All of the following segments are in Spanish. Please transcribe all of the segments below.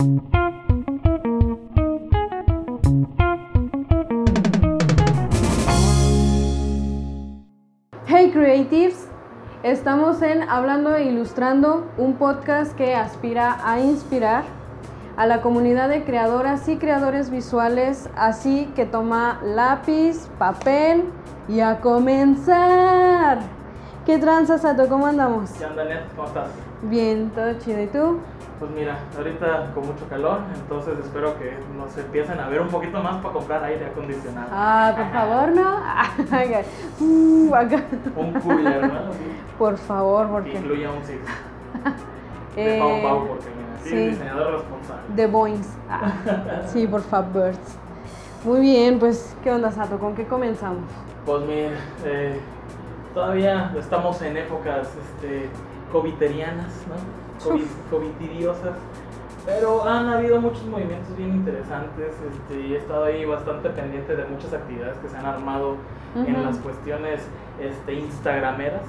Hey Creatives, estamos en Hablando e Ilustrando, un podcast que aspira a inspirar a la comunidad de creadoras y creadores visuales, así que toma lápiz, papel y a comenzar. ¿Qué tranza, Sato? ¿Cómo andamos? ¿Qué onda, Net? ¿Cómo estás? Bien, todo chido. ¿Y tú? Pues mira, ahorita con mucho calor, entonces espero que nos empiecen a ver un poquito más para comprar aire acondicionado. Ah, por favor, ¿no? Uh, acá. Un cooler, ¿no? Así, Por favor, que porque... incluya un. Eh, De Pau Pau, porque mira, sí, sí. diseñador responsable. The Boings. Ah, sí, por favor. Muy bien, pues, ¿qué onda, Sato? ¿Con qué comenzamos? Pues mira, eh, todavía estamos en épocas este, coviterianas, ¿no? Covid, covidiosas. Pero han habido muchos movimientos bien interesantes este, y he estado ahí bastante pendiente de muchas actividades que se han armado en Ujú. las cuestiones este, instagrameras.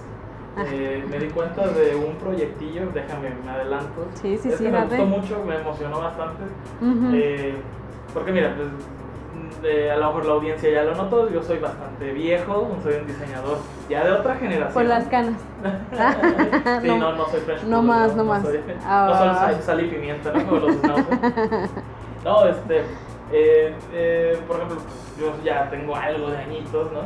Ah. Eh, me di cuenta de un proyectillo, déjame, me adelanto. Sí, sí, es sí, que me gustó mucho, me emocionó bastante. Eh, porque mira, pues eh, a lo mejor la audiencia ya lo notó, yo soy bastante viejo, soy un diseñador ya de otra generación. Por las canas. sí, No. no, no soy French No más, no más. soy, Ah. no soy sal, sal y pimienta, ¿no? Como los. No, este, eh, eh, por ejemplo, yo ya tengo algo de añitos, ¿no?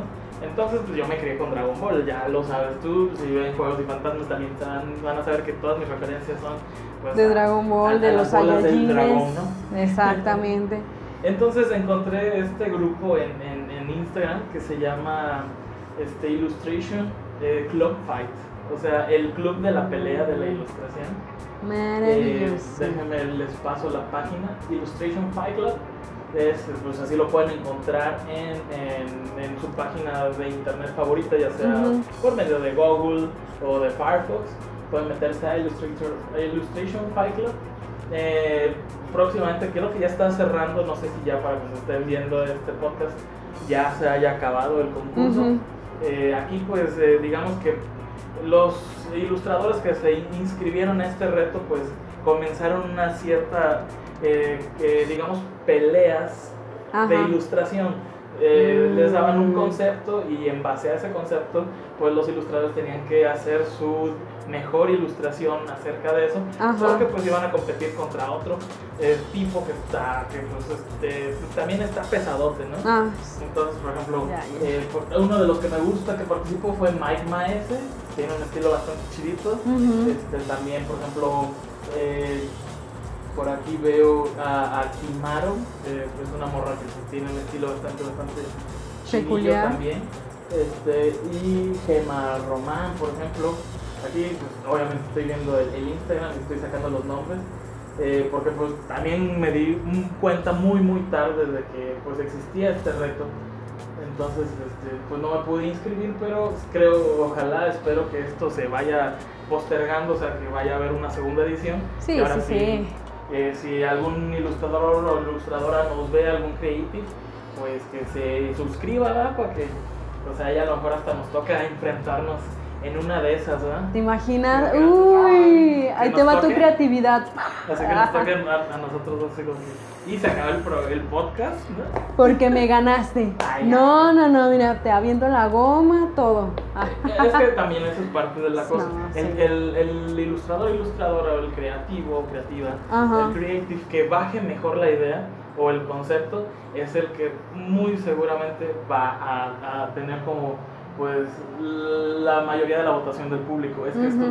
Entonces, pues yo me crié con Dragon Ball, ya lo sabes tú, si ven Juegos y Fantasmas también van, van a saber que todas mis referencias son pues, De a- Dragon Ball, a- de los Saiyajines. ¿no? Exactamente. Entonces encontré este grupo en, en, en Instagram que se llama este, Illustration eh, Club Fight. O sea, el club de la pelea de la ilustración. Eh, Maravilloso. déjenme les paso la página. Illustration Fight Club. Es, pues así lo pueden encontrar en, en, en su página de internet favorita, ya sea Ujú. por medio de Google o de Firefox. Pueden meterse a Illustrator, a Illustration Fight Club. Eh, próximamente creo que ya está cerrando, no sé si ya para que se estén viendo este podcast ya se haya acabado el concurso. Ujú. Eh, aquí pues eh, digamos que los ilustradores que se inscribieron a este reto pues comenzaron una cierta, eh, digamos, peleas de Ajá. ilustración. Eh, Mm. Les daban un concepto y en base a ese concepto, pues los ilustradores tenían que hacer su mejor ilustración acerca de eso, Ajá. porque pues iban a competir contra otro eh, tipo que está, que pues este, también está pesadote, ¿no? Ah, Entonces, por ejemplo, eh, por- uno de los que me gusta que participó fue Mike Maese, tiene un estilo bastante chidito. Este, también, por ejemplo, eh, por aquí veo a, a Kimaro, eh, es una morra que pues, tiene un estilo bastante, bastante Peculiar. también. Este, y Gema Román, por ejemplo. Aquí, pues, obviamente, estoy viendo el, el Instagram y estoy sacando los nombres. eh, porque pues también me di cuenta muy muy tarde de que pues existía este reto entonces este, pues no me pude inscribir pero creo ojalá espero que esto se vaya postergando o sea que vaya a haber una segunda edición Sí, ahora sí, sí. eh, si algún ilustrador o ilustradora nos ve algún creative pues que se suscriba ¿verdad? para que o sea ya a lo mejor hasta nos toca enfrentarnos en una de esas ¿verdad? ¿Te imaginas? Que- Uy, ahí te va tu toque. creatividad. Así que nos toquen a, a nosotros dos que- Y se acaba el, pro- el podcast, ¿no? Porque me ganaste. Ay. No, no, no, mira, te aviento la goma, todo. Ah. Es que también eso es parte de la cosa. No, sí. el, el, el ilustrador, ilustradora, o el creativo o creativa, Ajá. el creative que baje mejor la idea o el concepto es el que muy seguramente va a, a tener como pues la mayoría de la votación del público. Es que esto,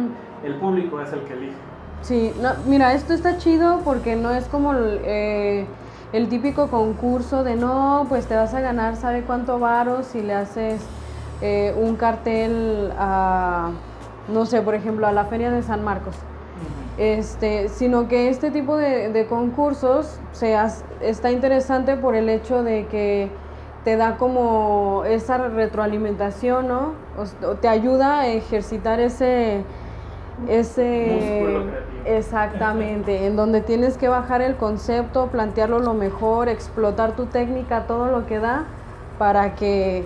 el público es el que elige. Sí, no, mira, esto está chido porque no es como el, eh, el típico concurso de no, pues te vas a ganar, ¿sabe cuánto varo si le haces eh, un cartel a, no sé, por ejemplo, a la Feria de San Marcos? Este, sino que este tipo de, de concursos se está interesante por el hecho de que te da como esa retroalimentación, ¿no? O te ayuda a ejercitar ese, ese exactamente, en donde tienes que bajar el concepto, plantearlo lo mejor, explotar tu técnica, todo lo que da para que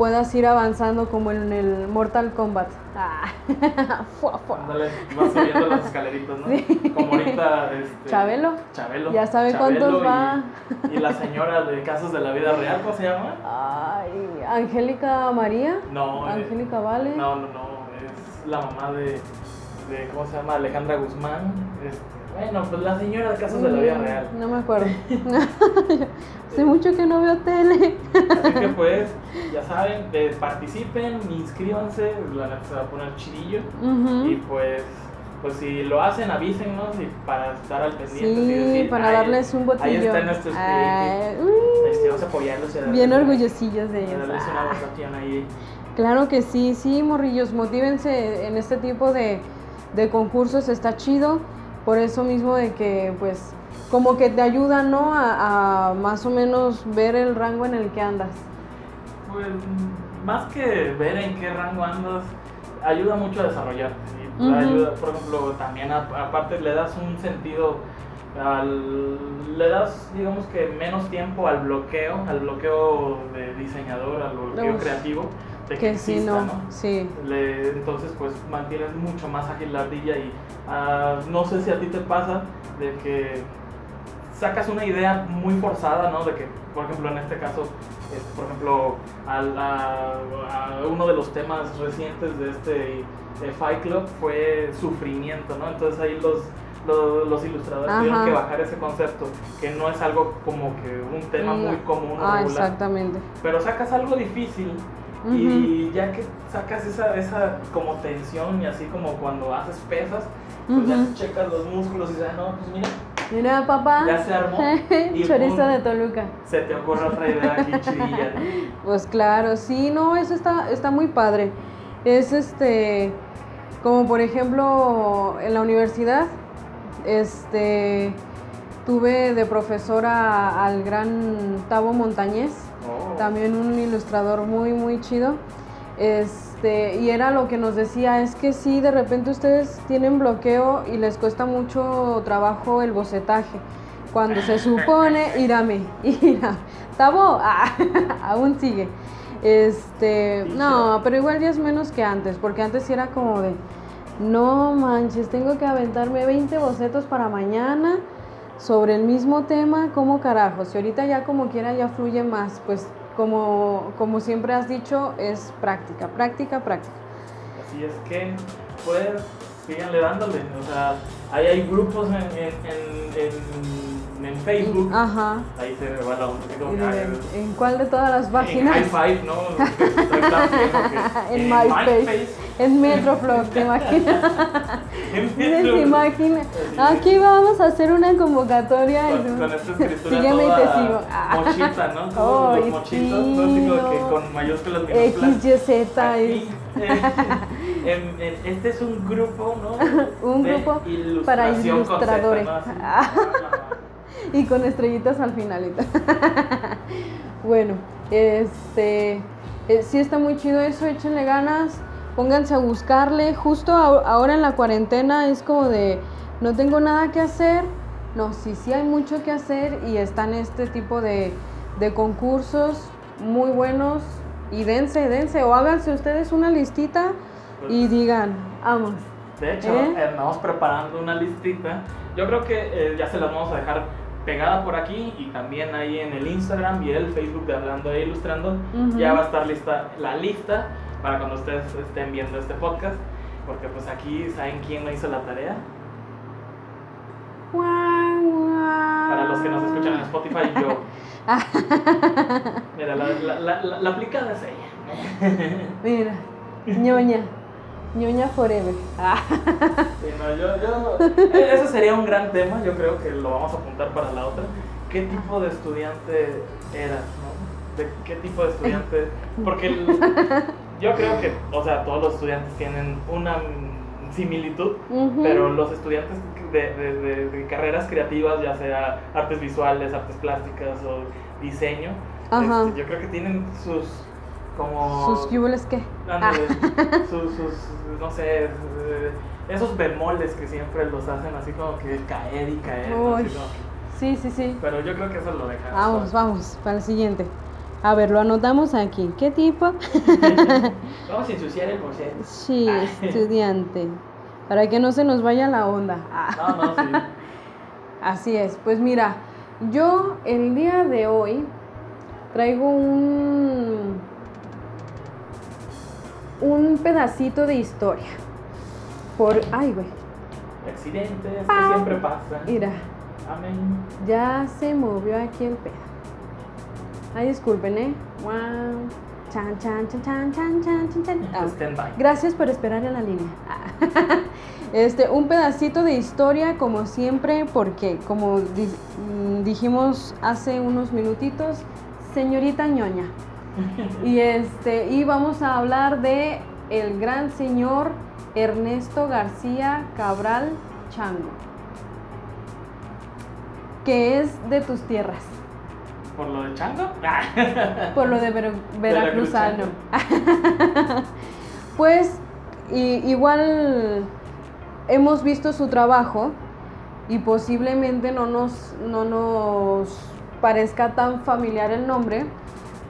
puedas ir avanzando como en el Mortal Kombat. Ah. Fua, fua. Ándale, vas subiendo las escaleritas, ¿no? Sí. Como ahorita, este... Chabelo. Chabelo. Ya sabe Chabelo cuántos y- va. Y, la señora de Casos de la Vida Real, ¿cómo se llama? Ay, Angélica María. No, eh, Angélica Vale. No, no, no, es la mamá de, de ¿cómo se llama? Alejandra Guzmán. Este, bueno, pues la señora de Casos de la Vida Mm, Real. No me acuerdo. Hace mucho que no veo tele. Así que pues, ya saben, eh, participen, inscríbanse, la neta se va a poner chidillo. Y pues, pues si lo hacen, avísennos y para estar al pendiente. Sí, decir, para "Ay, darles un botillo. Ahí está nuestro Ay, espíritu. uy, Este, vamos a apoyarlos y bien orgullosillos de ellos. darles una Ah. votación ahí. Claro que sí, sí, morrillos, motívense en este tipo de, de concursos, está chido, por eso mismo de que pues como que te ayuda, ¿no? A, a más o menos ver el rango en el que andas. Pues más que ver en qué rango andas, ayuda mucho a desarrollarte. Te Ujú. ayuda, por ejemplo, también a- aparte le das un sentido, al- le das digamos que menos tiempo al bloqueo, al bloqueo de diseñador, al bloqueo creativo, que, exista, no, ¿no? sí. Le- entonces pues mantienes mucho más ágil la ardilla y ah, no sé si a ti te pasa de que sacas una idea muy forzada, ¿no? De que, por ejemplo, en este caso, este, por ejemplo, al- a, a uno de los temas recientes de este eh, Fight Club fue sufrimiento, ¿no? Entonces ahí los, los, los ilustradores Ajá. tuvieron que bajar ese concepto, que no es algo como que un tema muy común Ah, regular, exactamente. pero sacas algo difícil y ya que sacas esa, esa como tensión y así como cuando haces pesas, pues ya Ujú. checas los músculos y dices, "Ah, no, pues mira, Mira, papá. ya se armó. y Chorizo de Toluca. Se te ocurre otra idea aquí chidilla. Pues claro, sí, no, eso está, está muy padre. Es este, como por ejemplo en la universidad, este, tuve de profesora al gran Tavo Montañez, Oh. también un ilustrador muy, muy chido. Este, y era lo que nos decía, es que sí, de repente ustedes tienen bloqueo y les cuesta mucho trabajo el bocetaje. Cuando se supone, írame, ira. Tabo, ah, aún sigue. Este, no, pero igual ya es menos que antes, porque antes era como de, no manches, tengo que aventarme 20 bocetos para mañana sobre el mismo tema, ¿cómo carajos? Y ahorita ya como quiera ya fluye más, pues como, como siempre has dicho, es práctica, práctica, práctica. Así es que, pues, síganle dándole. O sea, ahí hay grupos en, en, en, en, en Facebook. Ajá. Ahí se me va la onda. que, ¿En, en cuál de todas las En páginas? High Five, ¿no? En MySpace. En Metroflog, ¿te imaginas? ¿Te imaginas? Aquí vamos a hacer una convocatoria. y Con, tú- con esta escritura Sígueme y te toda sigo. Ah. mochita, ¿no? Como Ay, los mochitos, sí, ¿no? Que con mayúsculas minúsculas. X, Y, Z. Aquí, es- eh, en- en- este es un grupo, ¿no? Un De grupo para ilustradores. ¿no? Así. Y con estrellitas al finalito. bueno, este. eh, sí está muy chido eso, échenle ganas, pónganse a buscarle. Justo ahora en la cuarentena es como de no tengo nada que hacer. No, sí, sí hay mucho que hacer y están este tipo de, de concursos muy buenos. Y dense, dense, o háganse ustedes una listita y digan, vamos. De hecho, ¿Eh? andamos preparando una listita. Yo creo que eh, ya se las vamos a dejar pegada por aquí y también ahí en el Instagram y el Facebook de Hablando e Ilustrando. Ujú. Ya va a estar lista la lista para cuando ustedes estén viendo este podcast. Porque pues aquí, ¿saben quién no hizo la tarea? Para los que nos escuchan en Spotify, yo. Mira, la, la, la, la- la aplicada es ella. Mira, ñoña. ñoña forever. Sí, no, yo, yo, e- ese sería un gran tema, yo creo que lo vamos a apuntar para la otra. ¿Qué tipo de estudiante eras, no? ¿De qué tipo de estudiante? Porque el- yo creo que, o sea, todos los estudiantes tienen una similitud, pero los estudiantes de, de- de- de carreras creativas, ya sea artes visuales, artes plásticas o diseño, este, yo creo que tienen sus como ¿Sus cubules qué? Ándale, sus, sus, no sé, eh, esos bemoles que siempre los hacen así como que caer y caer. ¿no? Así Uy. como que- Sí, sí, sí. pero yo creo que eso lo dejamos. Vamos, vamos, para el siguiente. A ver, lo anotamos aquí. ¿Qué tipo? Vamos a ensuciar el boceto. Sí, estudiante. Para que no se nos vaya la onda. No, no, sí. Así es. Pues mira, yo el día de hoy traigo un un pedacito de historia. Por, ay, güey. Accidentes Ah. que siempre pasan. Mira, Amén. ya se movió aquí el pedo. Ay, disculpen, ¿eh? Wow. Chan, chan, chan, chan, chan, chan, chan. Ah, by. Gracias por esperar en la línea. Este, un pedacito de historia, como siempre, porque, como di- mm, dijimos hace unos minutitos, señorita ñoña. Y este, y vamos a hablar de el gran señor Ernesto García Cabral Chango, que es de tus tierras, ¿Por lo de Chango? por lo de Ver- veracruzano. Pues igual hemos visto su trabajo y posiblemente no nos, no nos parezca tan familiar el nombre,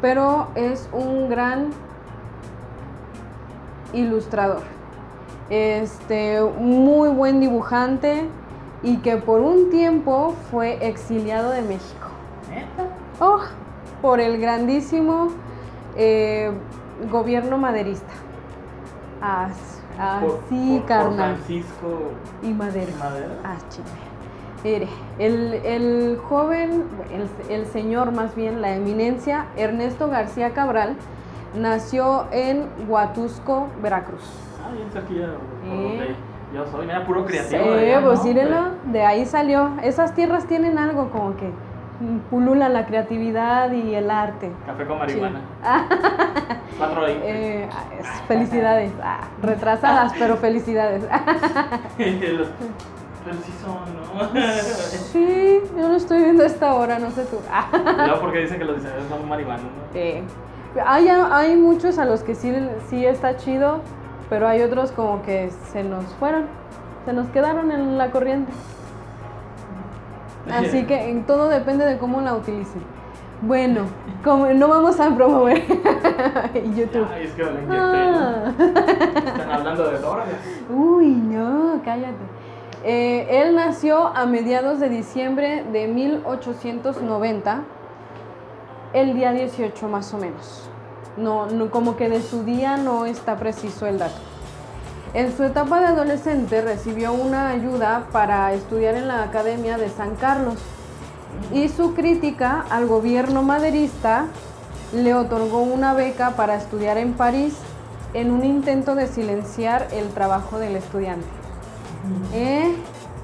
pero es un gran ilustrador. Este, muy buen dibujante y que por un tiempo fue exiliado de México. ¿Neta? Oh, por el grandísimo eh, gobierno maderista. Así, por- por carnal. Francisco Y madera. Madera. Ah. Mire, el, el joven, el, el señor más bien, la eminencia, Ernesto García Cabral, nació en Huatusco, Veracruz. Ah, bien cerquilla Eh. yo soy. Mira, puro Sí, creativo. de allá, pues de ahí salió. Esas tierras tienen algo como que pulula la creatividad y el arte. Café con marihuana. 420. eh, ah, es- felicidades. Ah, retrasadas, pero felicidades. Pero sí son, ¿no? sí, yo lo estoy viendo a esta hora, no sé tú. Luego porque dicen que los diseñadores son marihuanos, ¿no? Eh, hay, hay muchos a los que sí, sí está chido, pero hay otros como que se nos fueron, se nos quedaron en la corriente. Así que en todo depende de cómo la utilicen. Bueno, como no vamos a promover YouTube. Ay, es que Ah. Están hablando de. Uy, no, cállate. Eh, él nació a mediados de diciembre de 1890, el día 18 más o menos. No, no, como que de su día no está preciso el dato. En su etapa de adolescente recibió una ayuda para estudiar en la Academia de San Carlos y su crítica al gobierno maderista le otorgó una beca para estudiar en París en un intento de silenciar el trabajo del estudiante. ¿Eh?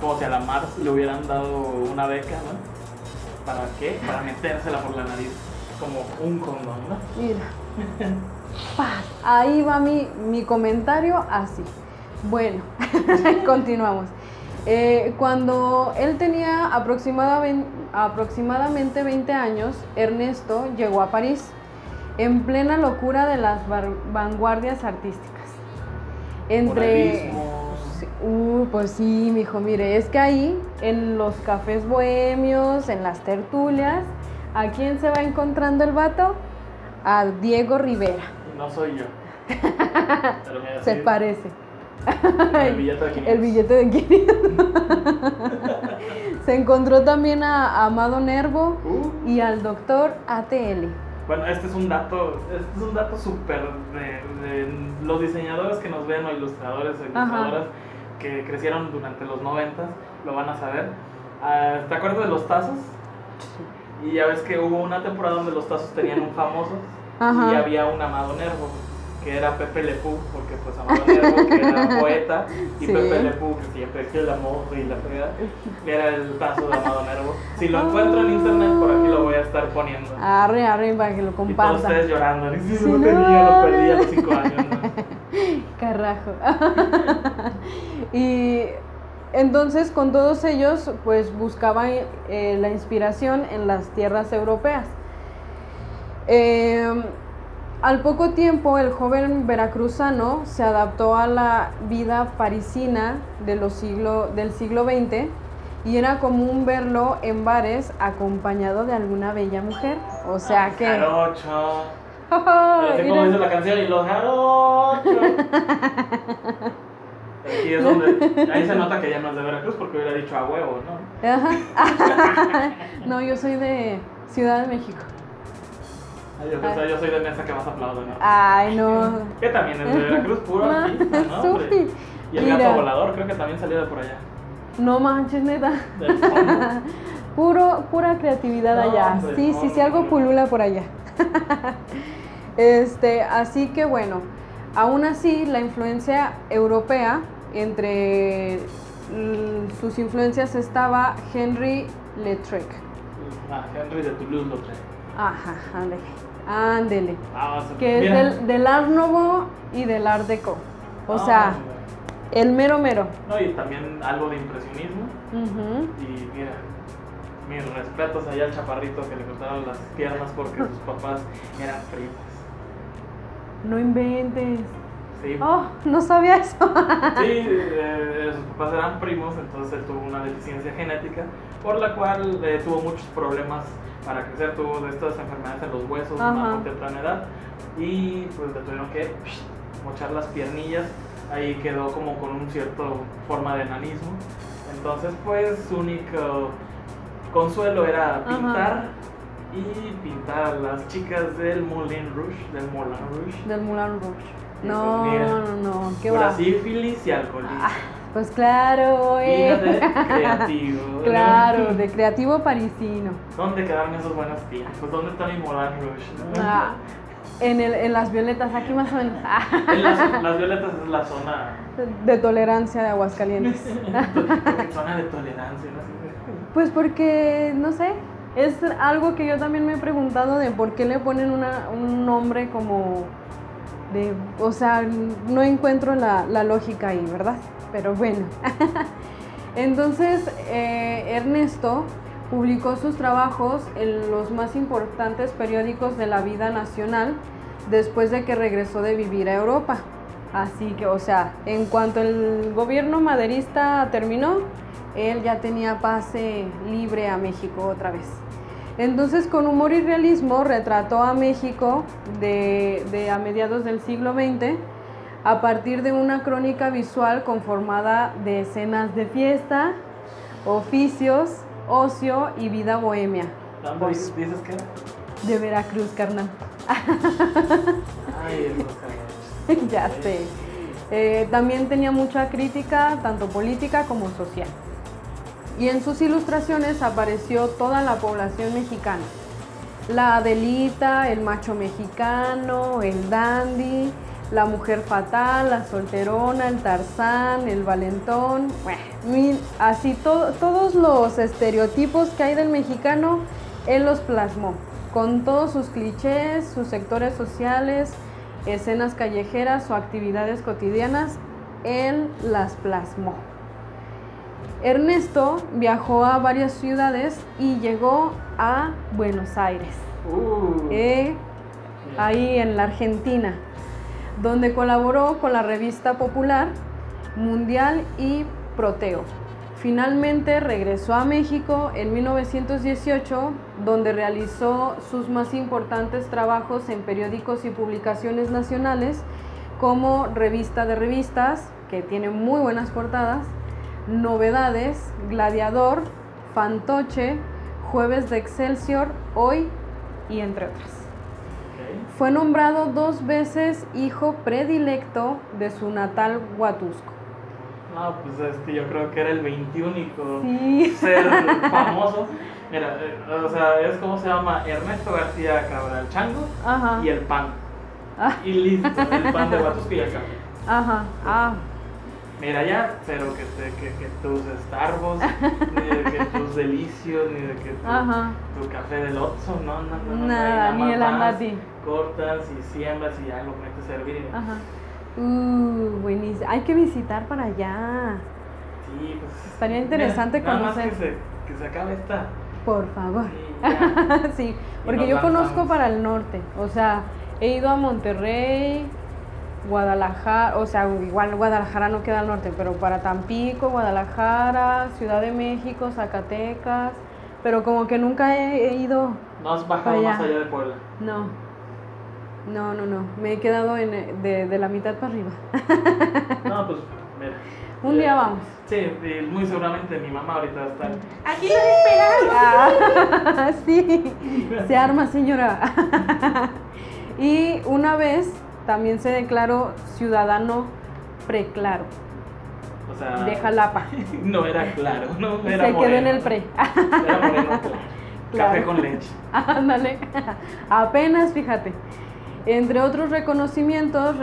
Como si a la Mars le hubieran dado una beca, ¿no? ¿Para qué? Para metérsela por la nariz. Como un condón, ¿no? Mira. Paz. Ahí va mi, mi comentario así. Bueno, continuamos. Eh, cuando él tenía aproximadamen- aproximadamente 20 años, Ernesto llegó a París en plena locura de las vanguardias artísticas. Entre... Uh, pues sí, mijo, mire, es que ahí, en los cafés bohemios, en las tertulias, ¿a quién se va encontrando el vato? A Diego Rivera. No soy yo. Pero Se parece. El billete de 500. El billete de 500. se encontró también a Amado Nervo Uh, y al doctor ATL. Bueno, este es un dato, este es un dato súper de, de los diseñadores que nos ven o ilustradores o ilustradoras que crecieron durante los noventas, lo van a saber. Ah, ¿Te acuerdas de los tazos? Y ya ves que hubo una temporada donde los tazos tenían un famoso Ajá. y había un Amado Nervo, que era Pepe Lepú, porque pues Amado Nervo, que era poeta, y Sí. Pepe Lepú, que siempre que el amor y la fregada, era el tazo de Amado Nervo. Si lo encuentro en internet, por aquí lo voy a estar poniendo. Arre, arre, para que lo Y todos compartan. ustedes llorando. "Ni si Sí, no. tenía, lo perdí a los 5 años. ¿no?". Carajo. y entonces con todos ellos pues buscaban eh, la inspiración en las tierras europeas. Eh, al poco tiempo el joven veracruzano se adaptó a la vida parisina de los siglo, del siglo XX y era común verlo en bares acompañado de alguna bella mujer. O sea que... Jarocho. ¡Ay, Así como mira! dice la canción, y los jarochos. Aquí es donde, ahí se nota que ya no es de Veracruz porque hubiera dicho a huevo, ¿no? Ajá. no, yo soy de Ciudad de México. Ay, Yo, soy de mesa que más aplaudo, ¿no? Ay, no. Que también es de Veracruz, puro artista, ¿no? hombre? Y el Mira. gato volador creo que también salió de por allá. No manches, neta. Del fondo. Puro, pura creatividad No, allá. sí, sí, sí, algo pulula por allá. este, así que bueno, aún así la influencia europea, entre sus influencias estaba Henry Letrec. Ah, Henry de Toulouse-Lautrec. Ajá, ándele, ándele. Ah, o sea, Que es del, del Art Nouveau y del Art Deco. O No, sea, el mero mero. No, y también algo de impresionismo. Y mira, mis respetos allá al chaparrito que le cortaron las piernas porque sus papás eran primos. No inventes. Sí, Oh, no sabía eso. sí eh, sus papás eran primos, entonces él tuvo una deficiencia genética por la cual eh, tuvo muchos problemas para crecer, tuvo de estas enfermedades en los huesos a una temprana edad y pues le tuvieron que psh, mochar las piernillas, ahí quedó como con un cierto forma de enanismo, entonces pues su único consuelo era Ajá. pintar y pintar a las chicas del Moulin Rouge, del Moulin Rouge. Del Moulin Rouge. No, pues mira, no, no, qué va. sífilis y alcoholismo. Ah, pues claro, eh. Fíjate, creativo. Claro, de creativo parisino. ¿Dónde quedaron esos buenos tiempos? ¿Dónde está mi Moulin Rouge? Ah, en, el, en las violetas, aquí más o menos. Ah, En las, las violetas es la zona, de tolerancia de Aguascalientes. zona de tolerancia. ¿no? Pues porque, no sé, es algo que yo también me he preguntado de por qué le ponen una, un nombre como o sea, no encuentro la, la lógica ahí, ¿verdad? Pero bueno. Entonces, eh, Ernesto publicó sus trabajos en los más importantes periódicos de la vida nacional después de que regresó de vivir a Europa. Así que, o sea, en cuanto el gobierno maderista terminó, él ya tenía pase libre a México otra vez. Entonces, con humor y realismo, retrató a México de, de a mediados del siglo XX a partir de una crónica visual conformada de escenas de fiesta, oficios, ocio y vida bohemia. ¿Dónde Pues- dices? De Veracruz, carnal. Ay, ya sé. Eh, también tenía mucha crítica, tanto política como social. Y en sus ilustraciones apareció toda la población mexicana. La Adelita, el macho mexicano, el dandy, la mujer fatal, la solterona, el tarzán, el valentón. Así to- todos los estereotipos que hay del mexicano, él los plasmó. Con todos sus clichés, sus sectores sociales, escenas callejeras o actividades cotidianas, él las plasmó. Ernesto viajó a varias ciudades y llegó a Buenos Aires, Uh, eh, ahí en la Argentina, donde colaboró con la revista popular Mundial y Proteo. Finalmente regresó a México en 1918, donde realizó sus más importantes trabajos en periódicos y publicaciones nacionales, como Revista de Revistas, que tiene muy buenas portadas, Novedades, Gladiador, Fantoche, Jueves de Excelsior, Hoy y entre otras. Fue nombrado dos veces hijo predilecto de su natal Huatusco. No, pues este, yo creo que era el 21 Sí. ser famoso. Mira, eh, o sea, es como se llama Ernesto García Cabral Chango Ajá. y el pan. Ah. Y listo, el pan de Huatusco y el café. Ajá. Ah. Mira ya, pero que, te, que, que tus Starbucks, ni de que tus delicios, ni de que tu, tu café del Oxxo, no, no, no, no, Nada, no, ni el andati. Cortas y siembras y ya lo metes a hervir. Ajá. Uh, buenísimo. Hay que visitar para allá. Sí, pues. Estaría interesante mira, nada más conocer. que se, que se acabe esta. Por favor. y sí, Y porque yo lanzamos. conozco para el norte. O sea, he ido a Monterrey, Guadalajara, o sea, igual Guadalajara no queda al norte, pero para Tampico, Guadalajara, Ciudad de México, Zacatecas, pero como que nunca he, he ido. ¿No has bajado Allá. más allá de Puebla? No. No, no, no. Me he quedado en, de, de la mitad para arriba. No, pues mira. Un Eh, día vamos. Sí, muy seguramente mi mamá ahorita va a estar. Aquí lo esperamos. Ah, sí, se arma, señora. y una vez también se declaró ciudadano preclaro O sea, de Jalapa. no era claro, no Se era quedó en el pre. Era moreno, claro. Café con leche. Ándale, apenas fíjate. Entre otros reconocimientos,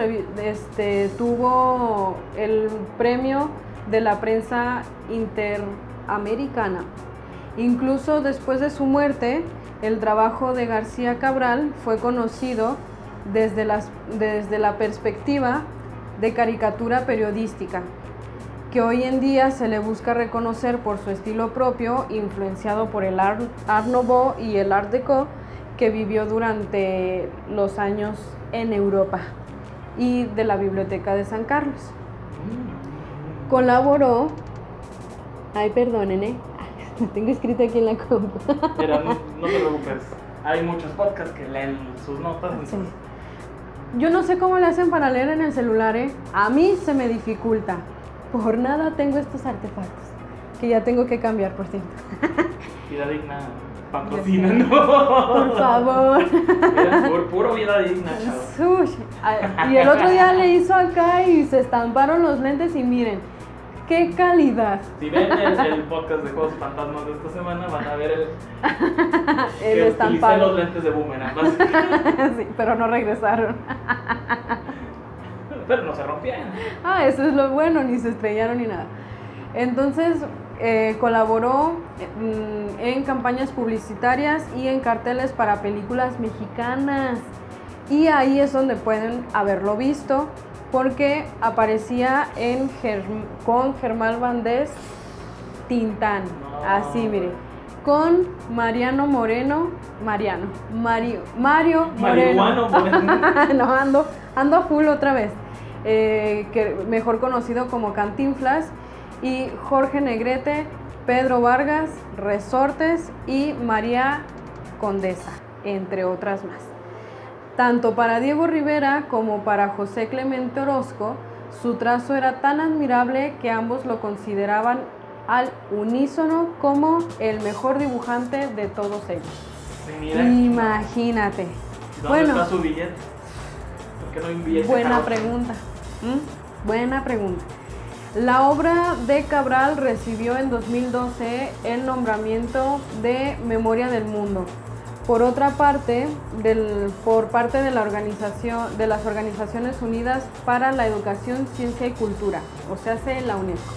este, tuvo el premio de la prensa interamericana. Incluso después de su muerte, el trabajo de García Cabral fue conocido desde, las, desde la perspectiva de caricatura periodística, que hoy en día se le busca reconocer por su estilo propio, influenciado por el Art, Art Nouveau y el Art Deco, que vivió durante los años en Europa y de la Biblioteca de San Carlos. Colaboró, ay perdónenme, ¿eh? tengo escrito aquí en la compu. Mira, no, no te preocupes. Hay muchos podcasts que leen sus notas. Sí. Yo no sé cómo le hacen para leer en el celular, ¿eh? A mí se me dificulta. Por nada tengo estos artefactos. Que ya tengo que cambiar, por cierto. Vida digna, patrocina. ¿no? Por favor. Por puro vida digna, chavo. Sush. Ah, Y el otro día le hizo acá y se estamparon los lentes y miren, qué calidad. Si ven el, el podcast de Juegos Fantasmas de esta semana, van a ver el, El que utilicé los estampado. lentes de boomerang. Sí, pero no regresaron. Pero no se rompían. Ah, eso es lo bueno, ni se estrellaron ni nada. Entonces, eh, colaboró mm, en campañas publicitarias y en carteles para películas mexicanas. Y ahí es donde pueden haberlo visto, porque aparecía en Germ- con Germán Valdés Tintán. No. Así, mire. Con Mariano Moreno. Mariano. Mario, Mario Moreno. No, ando, ando a full otra vez. Eh, que mejor conocido como Cantinflas. Y Jorge Negrete, Pedro Vargas, Resortes y María Condesa, entre otras más. Tanto para Diego Rivera como para José Clemente Orozco, su trazo era tan admirable que ambos lo consideraban al unísono como el mejor dibujante de todos ellos. Mira, Imagínate. ¿dónde Bueno, está su billete? ¿Por qué no hay un billete buena pregunta. ¿Mm? Buena pregunta. La obra de Cabral recibió en 2012 el nombramiento de Memoria del Mundo. Por otra parte, del- por parte de, la organización, de las Organizaciones Unidas para la Educación, Ciencia y Cultura, o sea, se la UNESCO.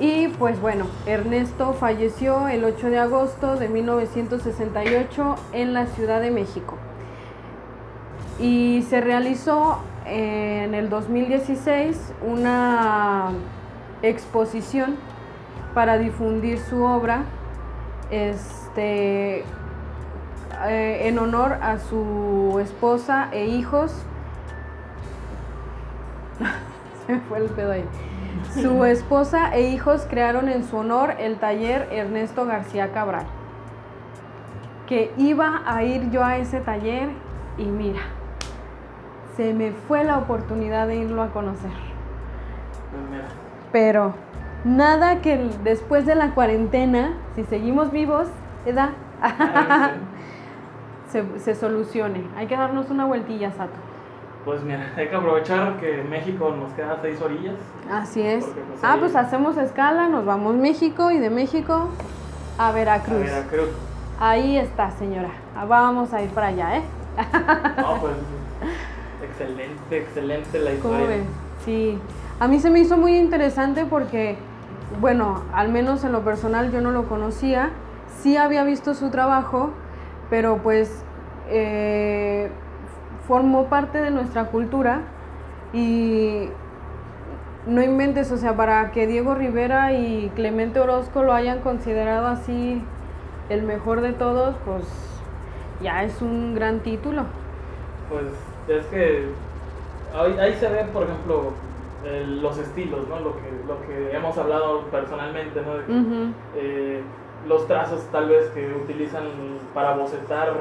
Y pues bueno, Ernesto falleció el 8 de agosto de 1968 en la Ciudad de México. Y se realizó en el 2016 una exposición para difundir su obra este, eh, en honor a su esposa e hijos. Se me fue el pedo ahí. Su esposa e hijos crearon en su honor el taller Ernesto García Cabral. Que iba a ir yo a ese taller y mira, se me fue la oportunidad de irlo a conocer. Pero nada que después de la cuarentena, si seguimos vivos, ¿edad? se, se solucione. Hay que darnos una vueltilla, Sato. Pues mira, hay que aprovechar que México nos queda seis orillas. Así es. Porque, pues, ah, ahí- pues hacemos escala, nos vamos a México y de México a A Veracruz. Ahí está, señora. Ah, Vamos a ir para allá, ¿eh? No, pues excelente, excelente la ¿Cómo historia. Sí. A mí se me hizo muy interesante porque, bueno, al menos en lo personal yo no lo conocía. Sí había visto su trabajo, pero pues eh, formó parte de nuestra cultura y no inventes, o sea, para que Diego Rivera y Clemente Orozco lo hayan considerado así el mejor de todos, pues ya es un gran título. Pues es que ahí, ahí se ve, por ejemplo, los estilos, ¿no? Lo que, lo que hemos hablado personalmente, ¿no? De que, Ujú. eh, los trazos tal vez que utilizan para bocetar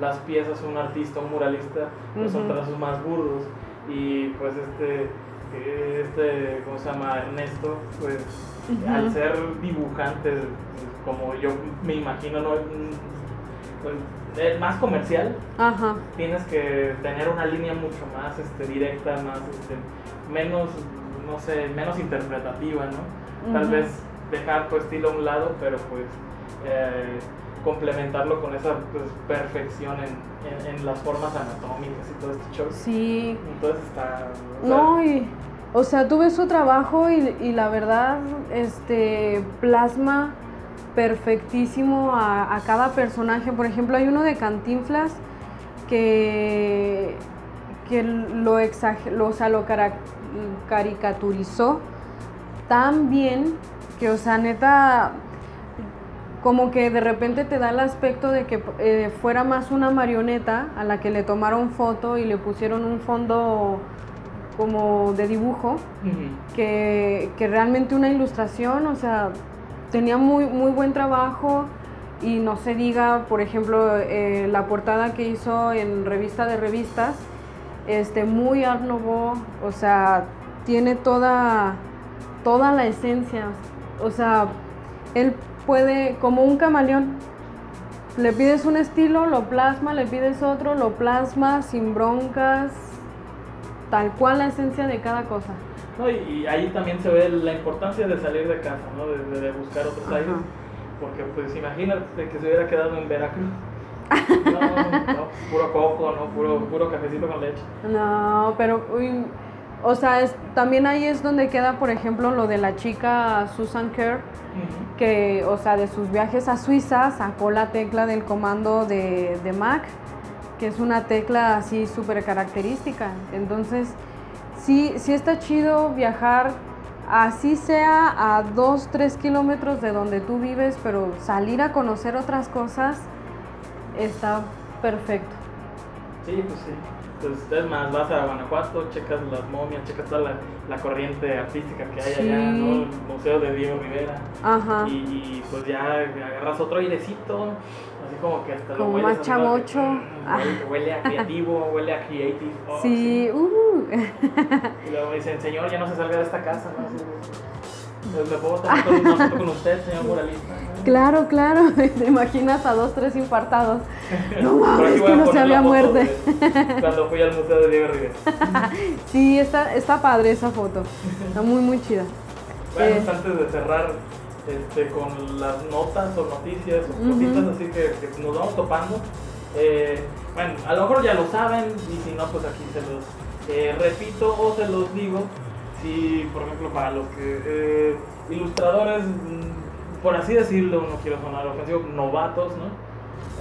las piezas un artista, un muralista, pues son trazos más burdos. Y pues este, este, ¿cómo se llama? Ernesto, pues al ser dibujante, como yo me imagino, ¿no? Pues, es más comercial, Ajá. tienes que tener una línea mucho más este, directa, más este, menos, no sé, menos interpretativa, ¿no? Tal vez dejar tu estilo a un lado, pero pues eh, complementarlo con esa pues, perfección en, en- en las formas anatómicas y todo este show. Sí. Entonces está... o sea, No, y, o sea, tú ves su trabajo y, y la verdad, este, plasma perfectísimo a, a cada personaje. Por ejemplo, hay uno de Cantinflas que, que lo, exager- lo, o sea, lo caricaturizó tan bien que, o sea, neta, como que de repente te da el aspecto de que eh, fuera más una marioneta a la que le tomaron foto y le pusieron un fondo como de dibujo que, que realmente una ilustración, o sea, tenía muy, muy buen trabajo y no se diga, por ejemplo, eh, la portada que hizo en revista de revistas, este, muy Art Nouveau, o sea, tiene toda, toda la esencia, o sea, él puede, como un camaleón, le pides un estilo, lo plasma, le pides otro, lo plasma sin broncas, tal cual la esencia de cada cosa. No, y, y ahí también se ve la importancia de salir de casa, ¿no? De, de buscar otros Ajá. aires. Porque pues imagínate que se hubiera quedado en Veracruz. No, no, puro coco, ¿no? Puro, puro cafecito con leche. No, pero, uy, o sea, es- también ahí es donde queda, por ejemplo, lo de la chica Susan Kerr, que, o sea, de sus viajes a Suiza sacó la tecla del comando de, de Mac, que es una tecla así súper característica. Entonces, sí, sí está chido viajar, así sea a 2, 3 kilómetros de donde tú vives, pero salir a conocer otras cosas está perfecto. Sí, pues sí. Entonces, es más, vas a Guanajuato, checas las momias, checas toda la, la corriente artística que hay allá. ¿no? El Museo de Diego Rivera. Ajá. Y, y, pues ya agarras otro airecito, así como que hasta lo Como hueles, más chabocho. mm, Huele, huele a creativo, huele a creative. oh, Sí, uh. Y luego me dicen, señor, ya no se salga de esta casa, ¿no? Así, pues, ¿Me puedo tomar con- con usted, señor muralista? Claro, claro, te imaginas a dos, tres infartados. No mames, que no se había muerte. de Cuando fui al Museo de Diego Rivera. Sí, está, está padre esa foto. Está muy, muy chida. Bueno, Eh. antes de cerrar este, con las notas o noticias o cositas así que, que nos vamos topando, eh, bueno, a lo mejor ya lo saben y si no, pues aquí se los eh, repito o se los digo. Si, por ejemplo, para los que ilustradores, por así decirlo, no quiero sonar ofensivo, novatos, ¿no?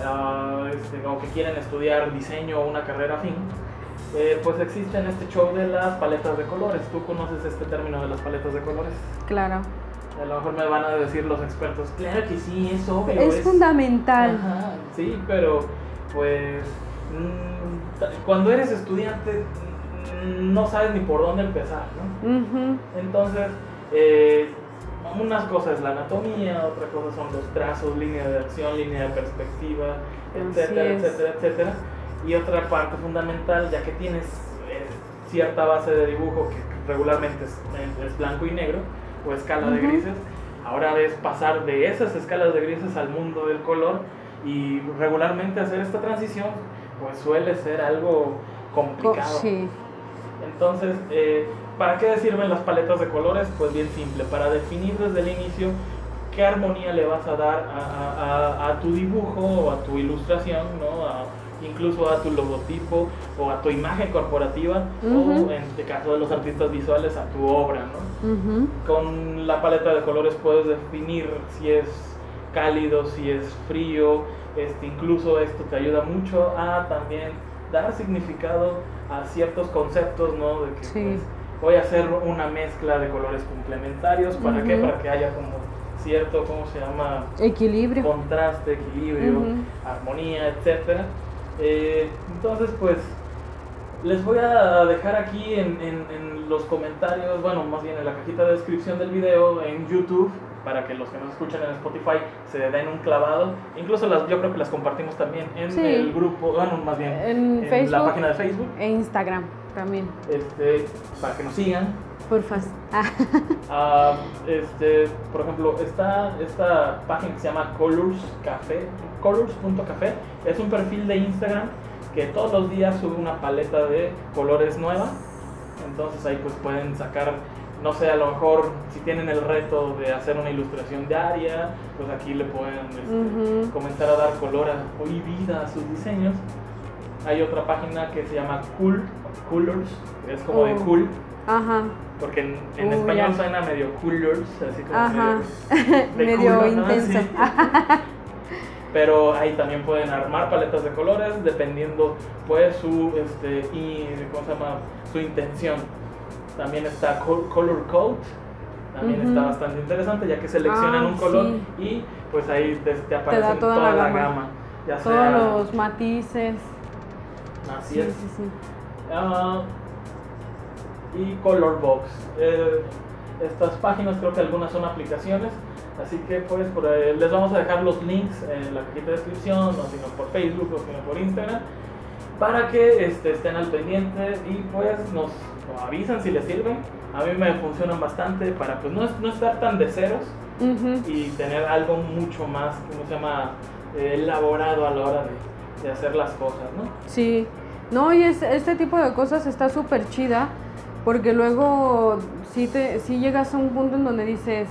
Ah, este, o que quieren estudiar diseño o una carrera afín, eh, pues existe en este show de las paletas de colores. ¿Tú conoces este término de las paletas de colores? Claro. A lo mejor me van a decir los expertos, claro que sí, es obvio. Es fundamental. Ajá, sí, pero pues mm, ta- cuando eres estudiante mm, no sabes ni por dónde empezar, ¿no? Ujú. Entonces, eh, unas cosas es la anatomía, otra cosa son los trazos, línea de acción, línea de perspectiva, etcétera, etcétera, etcétera. Y otra parte fundamental, ya que tienes eh, cierta base de dibujo que regularmente es, es blanco y negro, o escala de grises, ahora es pasar de esas escalas de grises al mundo del color y regularmente hacer esta transición pues suele ser algo Co- complicado. Sí. Entonces, eh, ¿para qué sirven las paletas de colores? Pues bien simple, para definir desde el inicio qué armonía le vas a dar a, a- a- a tu dibujo o a tu ilustración, ¿no? Incluso a tu logotipo o a tu imagen corporativa o en el caso de los artistas visuales a tu obra, ¿no? Con la paleta de colores puedes definir si es cálido, si es frío, este, incluso esto te ayuda mucho a también dar significado a ciertos conceptos, ¿no? De que Sí. pues, voy a hacer una mezcla de colores complementarios, ¿para qué? Ujú. Para que haya como cierto, ¿cómo se llama? Equilibrio. Contraste, equilibrio, armonía, etcétera. Eh, entonces, pues, Les voy a dejar aquí en, en, en, los comentarios, bueno, más bien en la cajita de descripción del video en YouTube, para que los que nos escuchan en Spotify se den un clavado. Incluso las, yo creo que las compartimos también en el grupo, bueno, más bien en, en la página de Facebook. E Instagram también. Este, para que nos sigan. Porfas. Ah, este, por ejemplo, está esta página que se llama Colors Café, colors.café, es un perfil de Instagram que todos los días sube una paleta de colores nueva. Entonces ahí pues pueden sacar, no sé, a lo mejor si tienen el reto de hacer una ilustración diaria, pues aquí le pueden este, comenzar a dar color a, y vida a sus diseños. Hay otra página que se llama Cool Colors, es como de oh. cool. Ajá. Porque en, español suena medio coolers, así como Ajá. medio, intenso. pero ahí también pueden armar paletas de colores dependiendo pues su este y ¿cómo se llama? su intención también está color code también está bastante interesante ya que seleccionan un ah, color y pues ahí te, aparece toda, la, gama, ya todos los matices. Así es. uh, y color box eh, estas páginas creo que algunas son aplicaciones Así que pues por les vamos a dejar los links en la cajita de descripción, no sino por Facebook o sino por Instagram, para que este, estén al pendiente y pues nos, avisan si les sirven. A mí me funcionan bastante para pues no, no estar tan de ceros y tener algo mucho más, ¿cómo se llama? Eh, elaborado a la hora de, de, hacer las cosas, ¿no? Sí, no, y es, este tipo de cosas está súper chida porque luego si, te, si llegas a un punto en donde dices,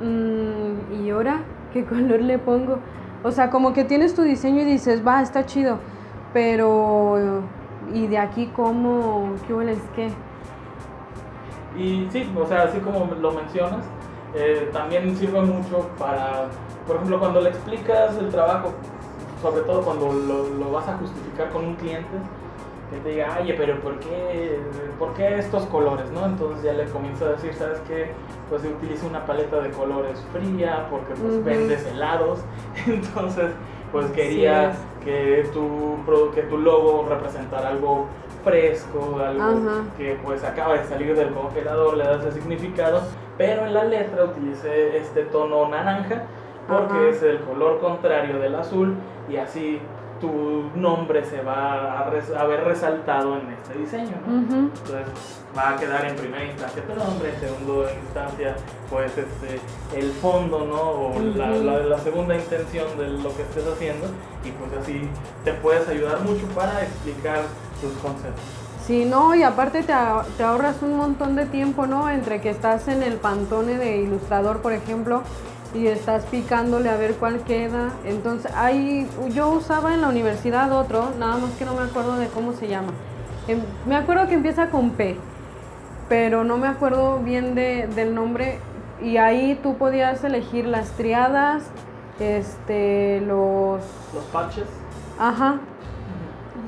Mm, ¿y ahora qué color le pongo? O sea, como que tienes tu diseño y dices, va, está chido, pero ¿y de aquí cómo? ¿Qué huele qué? Y sí, o sea, así como lo mencionas, eh, también sirve mucho para, por ejemplo, cuando le explicas el trabajo, sobre todo cuando lo, lo vas a justificar con un cliente, que te diga, oye, pero ¿por qué, ¿por qué estos colores? ¿no? Entonces ya le comienzo a decir, ¿sabes qué? Pues utilizo una paleta de colores fría porque pues vendes helados, entonces pues quería que, tu, que tu logo representara algo fresco, algo que pues acaba de salir del congelador, le das el significado, pero en la letra utilicé este tono naranja porque es el color contrario del azul y así tu nombre se va a, ver resaltado en este diseño. Entonces va a quedar en primera instancia tu nombre, en segunda instancia pues este, el fondo, ¿no? O la, la, segunda intención de lo que estés haciendo y pues así te puedes ayudar mucho para explicar tus conceptos. Sí, no, y aparte te, te ahorras un montón de tiempo, ¿no? Entre que estás en el pantone de ilustrador, por ejemplo, y estás picándole a ver cuál queda. Entonces, hay, yo usaba en la universidad otro, nada más que no me acuerdo de cómo se llama. Em, me acuerdo que empieza con P, pero no me acuerdo bien de, del nombre. Y ahí tú podías elegir las triadas, este, los... Los patches. Ajá.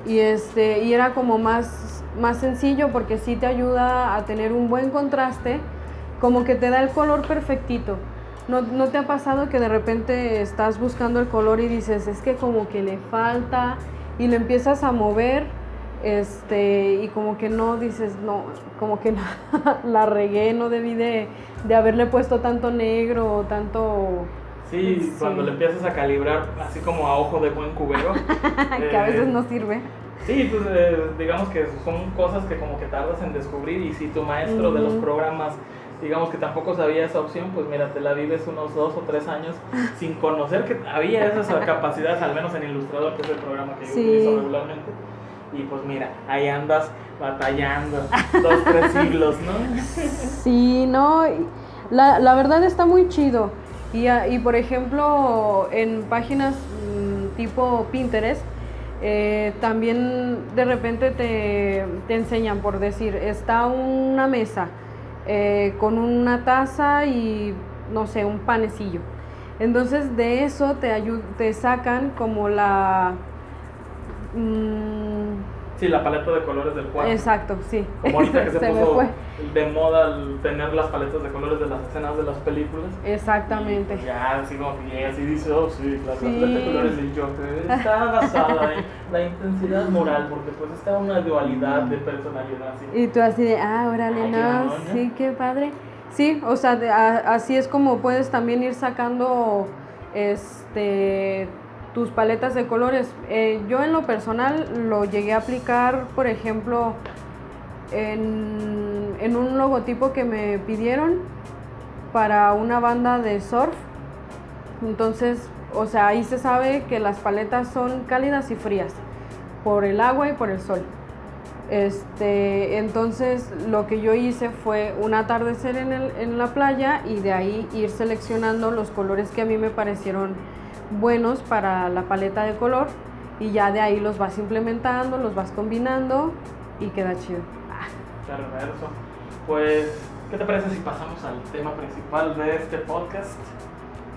Y, este, y era como más, más sencillo porque sí te ayuda a tener un buen contraste, como que te da el color perfectito. ¿No, ¿No, te ha pasado que de repente estás buscando el color y dices, es que como que le falta y le empiezas a mover este, y como que no dices, no, como que la, regué, no debí de, de, haberle puesto tanto negro o tanto... Sí, cuando le empiezas a calibrar así como a ojo de buen cubero. que a veces eh, no sirve. Sí, pues eh, digamos que son cosas que como que tardas en descubrir y si tu maestro de los programas digamos que tampoco sabía esa opción, pues mira, te la vives unos dos o tres años sin conocer que había esas capacidades, al menos en Ilustrador, que es el programa que yo utilizo regularmente. Y pues mira, ahí andas batallando dos, tres siglos, ¿no? Sí, no, la, la verdad está muy chido. Y, ah, y por ejemplo, en páginas mm, tipo Pinterest, eh, también de repente te, te enseñan por decir, está una mesa eh, con una taza y no sé, un panecillo. Entonces de eso te, te sacan como la... Mm, Sí, la paleta de colores del cuadro. Exacto, sí. Como ahorita que se, Se me puso fue. De moda el tener las paletas de colores de las escenas de las películas. Exactamente. Y, pues, ya, así como que así dice, oh sí, Sí. la paleta de colores del Joker está basada en la intensidad moral, porque pues está una dualidad de personalidad. ¿sí? Y tú así de, ah, órale, Ay, no, sí, qué padre. Sí, o sea, de- a- así es como puedes también ir sacando este tus paletas de colores. Eh, yo en lo personal lo llegué a aplicar, por ejemplo, en, en un logotipo que me pidieron para una banda de surf. Entonces, o sea, ahí se sabe que las paletas son cálidas y frías por el agua y por el sol. Este, entonces lo que yo hice fue un atardecer en, el- en la playa y de ahí ir seleccionando los colores que a mí me parecieron buenos para la paleta de color y ya de ahí los vas implementando, los vas combinando y queda chido. Perverso. Pues, ¿qué te parece si pasamos al tema principal de este podcast?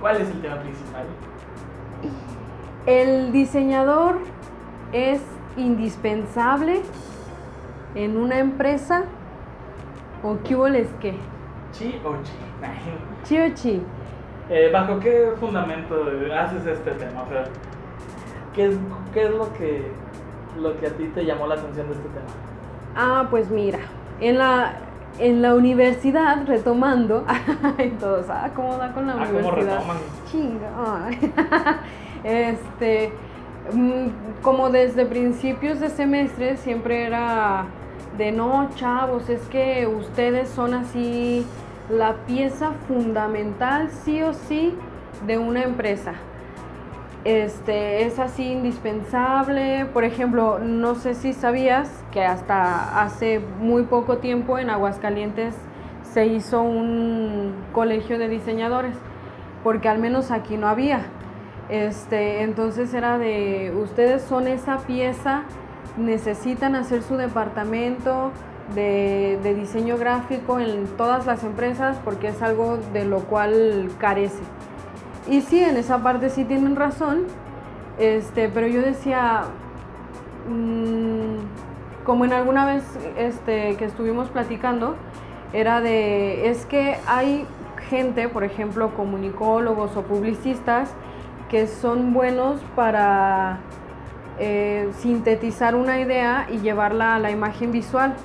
¿Cuál es el tema principal? El diseñador es indispensable en una empresa o qué les qué, ¿Chi o chi? chi o chi. Eh, ¿Bajo qué fundamento haces este tema? O sea, ¿qué es, qué es lo, que, lo que a ti te llamó la atención de este tema? Ah, pues mira, en la, en la universidad, retomando, y todos, ah, ¿cómo da con la Ah, ¿cómo universidad? retoman? Chinga, este, mm, como desde principios de semestre siempre era de no, chavos, es que ustedes son así la pieza fundamental, sí o sí, de una empresa. Este, es así indispensable. Por ejemplo, no sé si sabías que hasta hace muy poco tiempo en Aguascalientes se hizo un colegio de diseñadores, porque al menos aquí no había. Este, entonces era de, ustedes son esa pieza, necesitan hacer su departamento de, de diseño gráfico en todas las empresas porque es algo de lo cual carece. Y sí, en esa parte sí tienen razón, este, pero yo decía, mm, como en alguna vez este, que estuvimos platicando, era de, es que hay gente, por ejemplo, comunicólogos o publicistas, que son buenos para eh, sintetizar una idea y llevarla a la imagen visual.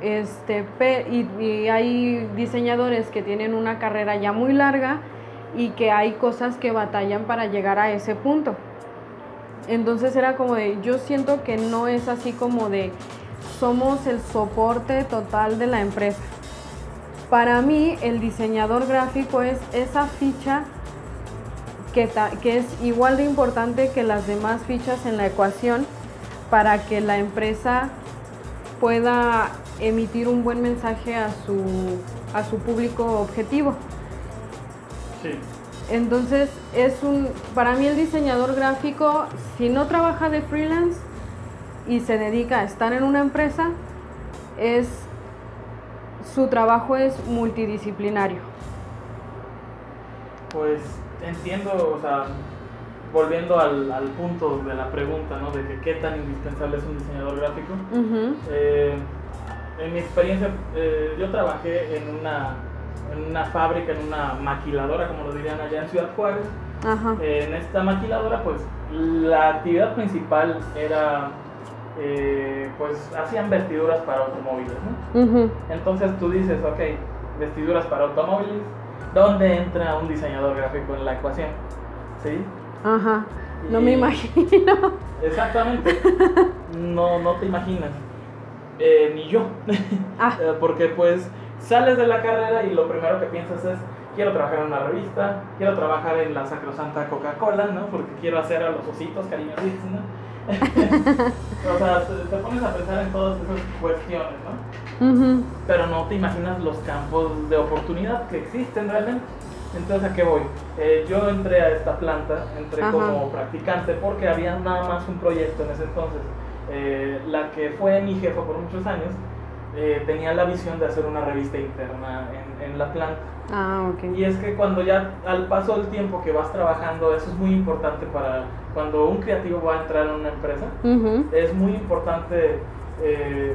Este, y, y hay diseñadores que tienen una carrera ya muy larga y que hay cosas que batallan para llegar a ese punto. Entonces era como de, yo siento que no es así como de, somos el soporte total de la empresa. Para mí el diseñador gráfico es esa ficha que, que es igual de importante que las demás fichas en la ecuación para que la empresa pueda emitir un buen mensaje a su, a su público objetivo. Sí. Entonces, es un, para mí el diseñador gráfico, si no trabaja de freelance y se dedica a estar en una empresa, es, su trabajo es multidisciplinario. Pues entiendo, o sea, volviendo al, al punto de la pregunta, ¿no? De que qué tan indispensable es un diseñador gráfico. Eh, en mi experiencia, eh, yo trabajé en una, en una fábrica, en una maquiladora, como lo dirían allá en Ciudad Juárez. Ajá. Eh, en esta maquiladora, pues la actividad principal era, eh, pues hacían vestiduras para automóviles. Entonces tú dices, ok, vestiduras para automóviles, ¿dónde entra un diseñador gráfico en la ecuación? ¿Sí? Ajá. No me imagino. Exactamente. No, no te imaginas. Eh, ni yo. Ah, Porque pues sales de la carrera y lo primero que piensas es, quiero trabajar en una revista, quiero trabajar en la sacrosanta Coca-Cola, ¿no? Porque quiero hacer a los ositos cariñositos, ¿no? o sea, te, pones a pensar en todas esas cuestiones, ¿no? ujú. Pero no te imaginas los campos de oportunidad que existen realmente. Entonces, ¿a qué voy? Eh, yo entré a esta planta, entré Ajá. como practicante porque había nada más un proyecto en ese entonces. Eh, la que fue mi jefa por muchos años eh, tenía la visión de hacer una revista interna en, en la planta. Ah, ok. Y es que cuando ya al paso del tiempo que vas trabajando, eso es muy importante para cuando un creativo va a entrar en una empresa, Ujú. es muy importante, eh,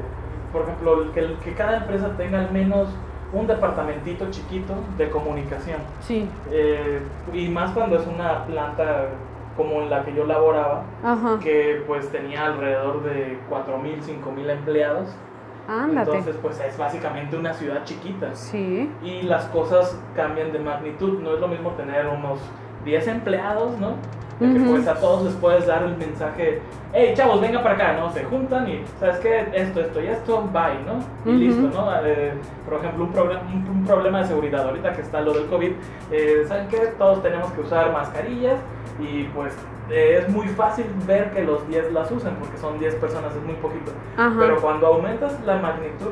por ejemplo, que, que cada empresa tenga al menos un departamentito chiquito de comunicación. Sí. Eh, y más cuando es una planta como en la que yo laboraba, Ajá. que pues tenía alrededor de 4.000, 5.000 empleados. Ándate. Entonces pues es básicamente una ciudad chiquita. Sí. Y las cosas cambian de magnitud. No es lo mismo tener unos 10 empleados, ¿no? De que pues a todos les puedes dar el mensaje, hey chavos, venga para acá, ¿no? Se juntan y, ¿sabes qué? Esto, esto y esto, bye, ¿no? Y listo, ¿no? Eh, por ejemplo, un, problem- un, un problema de seguridad, ahorita que está lo del COVID, eh, ¿saben qué? Todos tenemos que usar mascarillas y pues eh, es muy fácil ver que los 10 las usan porque son 10 personas, es muy poquito. Ajá. Pero cuando aumentas la magnitud,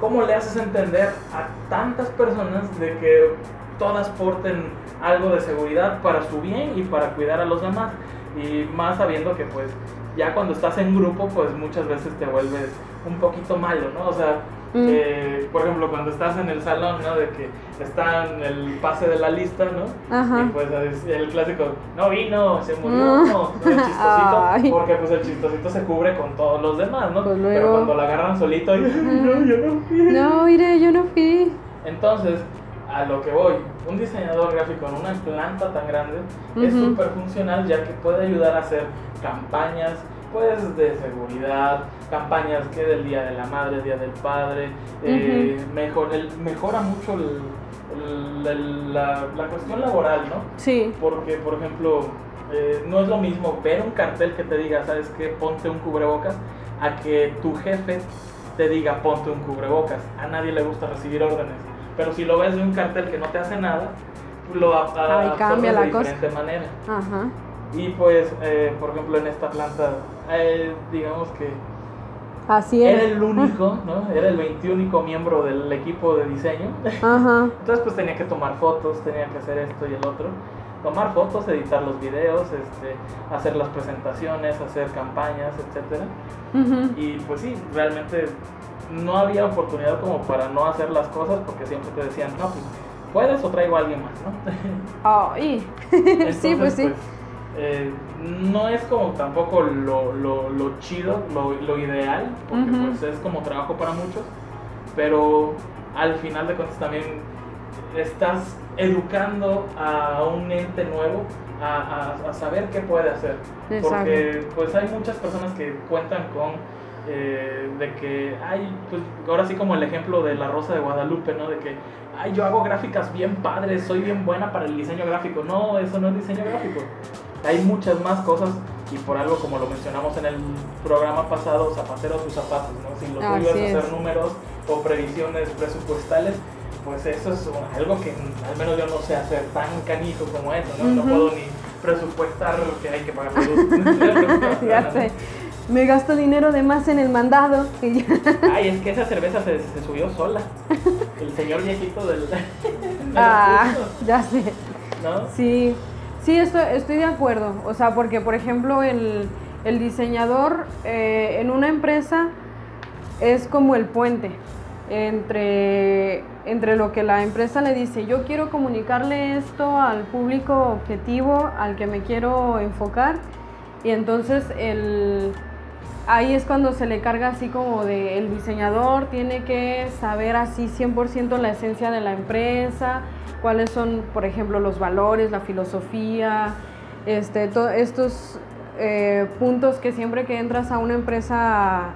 ¿cómo le haces entender a tantas personas de que todas porten algo de seguridad para su bien y para cuidar a los demás? Y más sabiendo que pues ya cuando estás en grupo, pues muchas veces te vuelves un poquito malo, ¿no? O sea, Mm. eh, por ejemplo, cuando estás en el salón, ¿no? De que está en el pase de la lista, ¿no? Ajá. Y pues es el clásico, no vino, se murió, no, el chistosito, Ay. porque pues el chistosito se cubre con todos los demás, ¿no? Pues Pero cuando la agarran solito, no, yo no fui. No, mire, yo no fui. Entonces, a lo que voy, un diseñador gráfico en una planta tan grande es súper funcional ya que puede ayudar a hacer campañas, pues de seguridad, campañas que del Día de la Madre, Día del Padre, eh, mejor, el- mejora mucho el- el- el- la, la cuestión laboral, ¿no? Sí. Porque, por ejemplo, eh, no es lo mismo ver un cartel que te diga, ¿sabes qué? Ponte un cubrebocas, a que tu jefe te diga, ponte un cubrebocas. A nadie le gusta recibir órdenes. Pero si lo ves de un cartel que no te hace nada, lo a- cambia la de cosa. diferente manera. Ajá. Y pues, eh, por ejemplo, en esta planta, eh, digamos que Así era el único, ¿no? Era el 21 miembro del equipo de diseño. Ajá. Entonces pues tenía que tomar fotos, tenía que hacer esto y el otro. Tomar fotos, editar los videos, este, hacer las presentaciones, hacer campañas, etc. Y pues sí, realmente no había oportunidad como para no hacer las cosas porque siempre te decían, no, pues puedes o traigo a alguien más, ¿no? Ay. Entonces, sí, pues sí. Eh, no es como tampoco lo, lo, lo chido, lo, lo ideal, porque pues es como trabajo para muchos, pero al final de cuentas también estás educando a un ente nuevo a, a- a saber qué puede hacer. Exacto. Porque pues hay muchas personas que cuentan con eh, de que hay, pues ahora sí como el ejemplo de la Rosa de Guadalupe, ¿no? De que, ay, yo hago gráficas bien padres, soy bien buena para el diseño gráfico. No, eso no es diseño gráfico. Hay muchas más cosas y por algo como lo mencionamos en el programa pasado, zapatero tus zapatos, ¿no? Si lo tuyo es hacer números o previsiones presupuestales, pues eso es algo que al menos yo no sé hacer tan canijo como eso, ¿no? No puedo ni presupuestar que hay que pagar luz. ya sé. Me gasto dinero de más en el mandado. y ya. Ay, es que esa cerveza se, se subió sola. El señor viejito del. de los Ah, ya sé. ¿No? Sí, sí, estoy, de acuerdo. O sea, porque, por ejemplo, el, el diseñador eh, en una empresa es como el puente entre, entre lo que la empresa le dice, yo quiero comunicarle esto al público objetivo al que me quiero enfocar, y entonces el, ahí es cuando se le carga así como de el diseñador tiene que saber así 100% la esencia de la empresa, cuáles son, por ejemplo, los valores, la filosofía, este, to- estos eh, puntos que siempre que entras a una empresa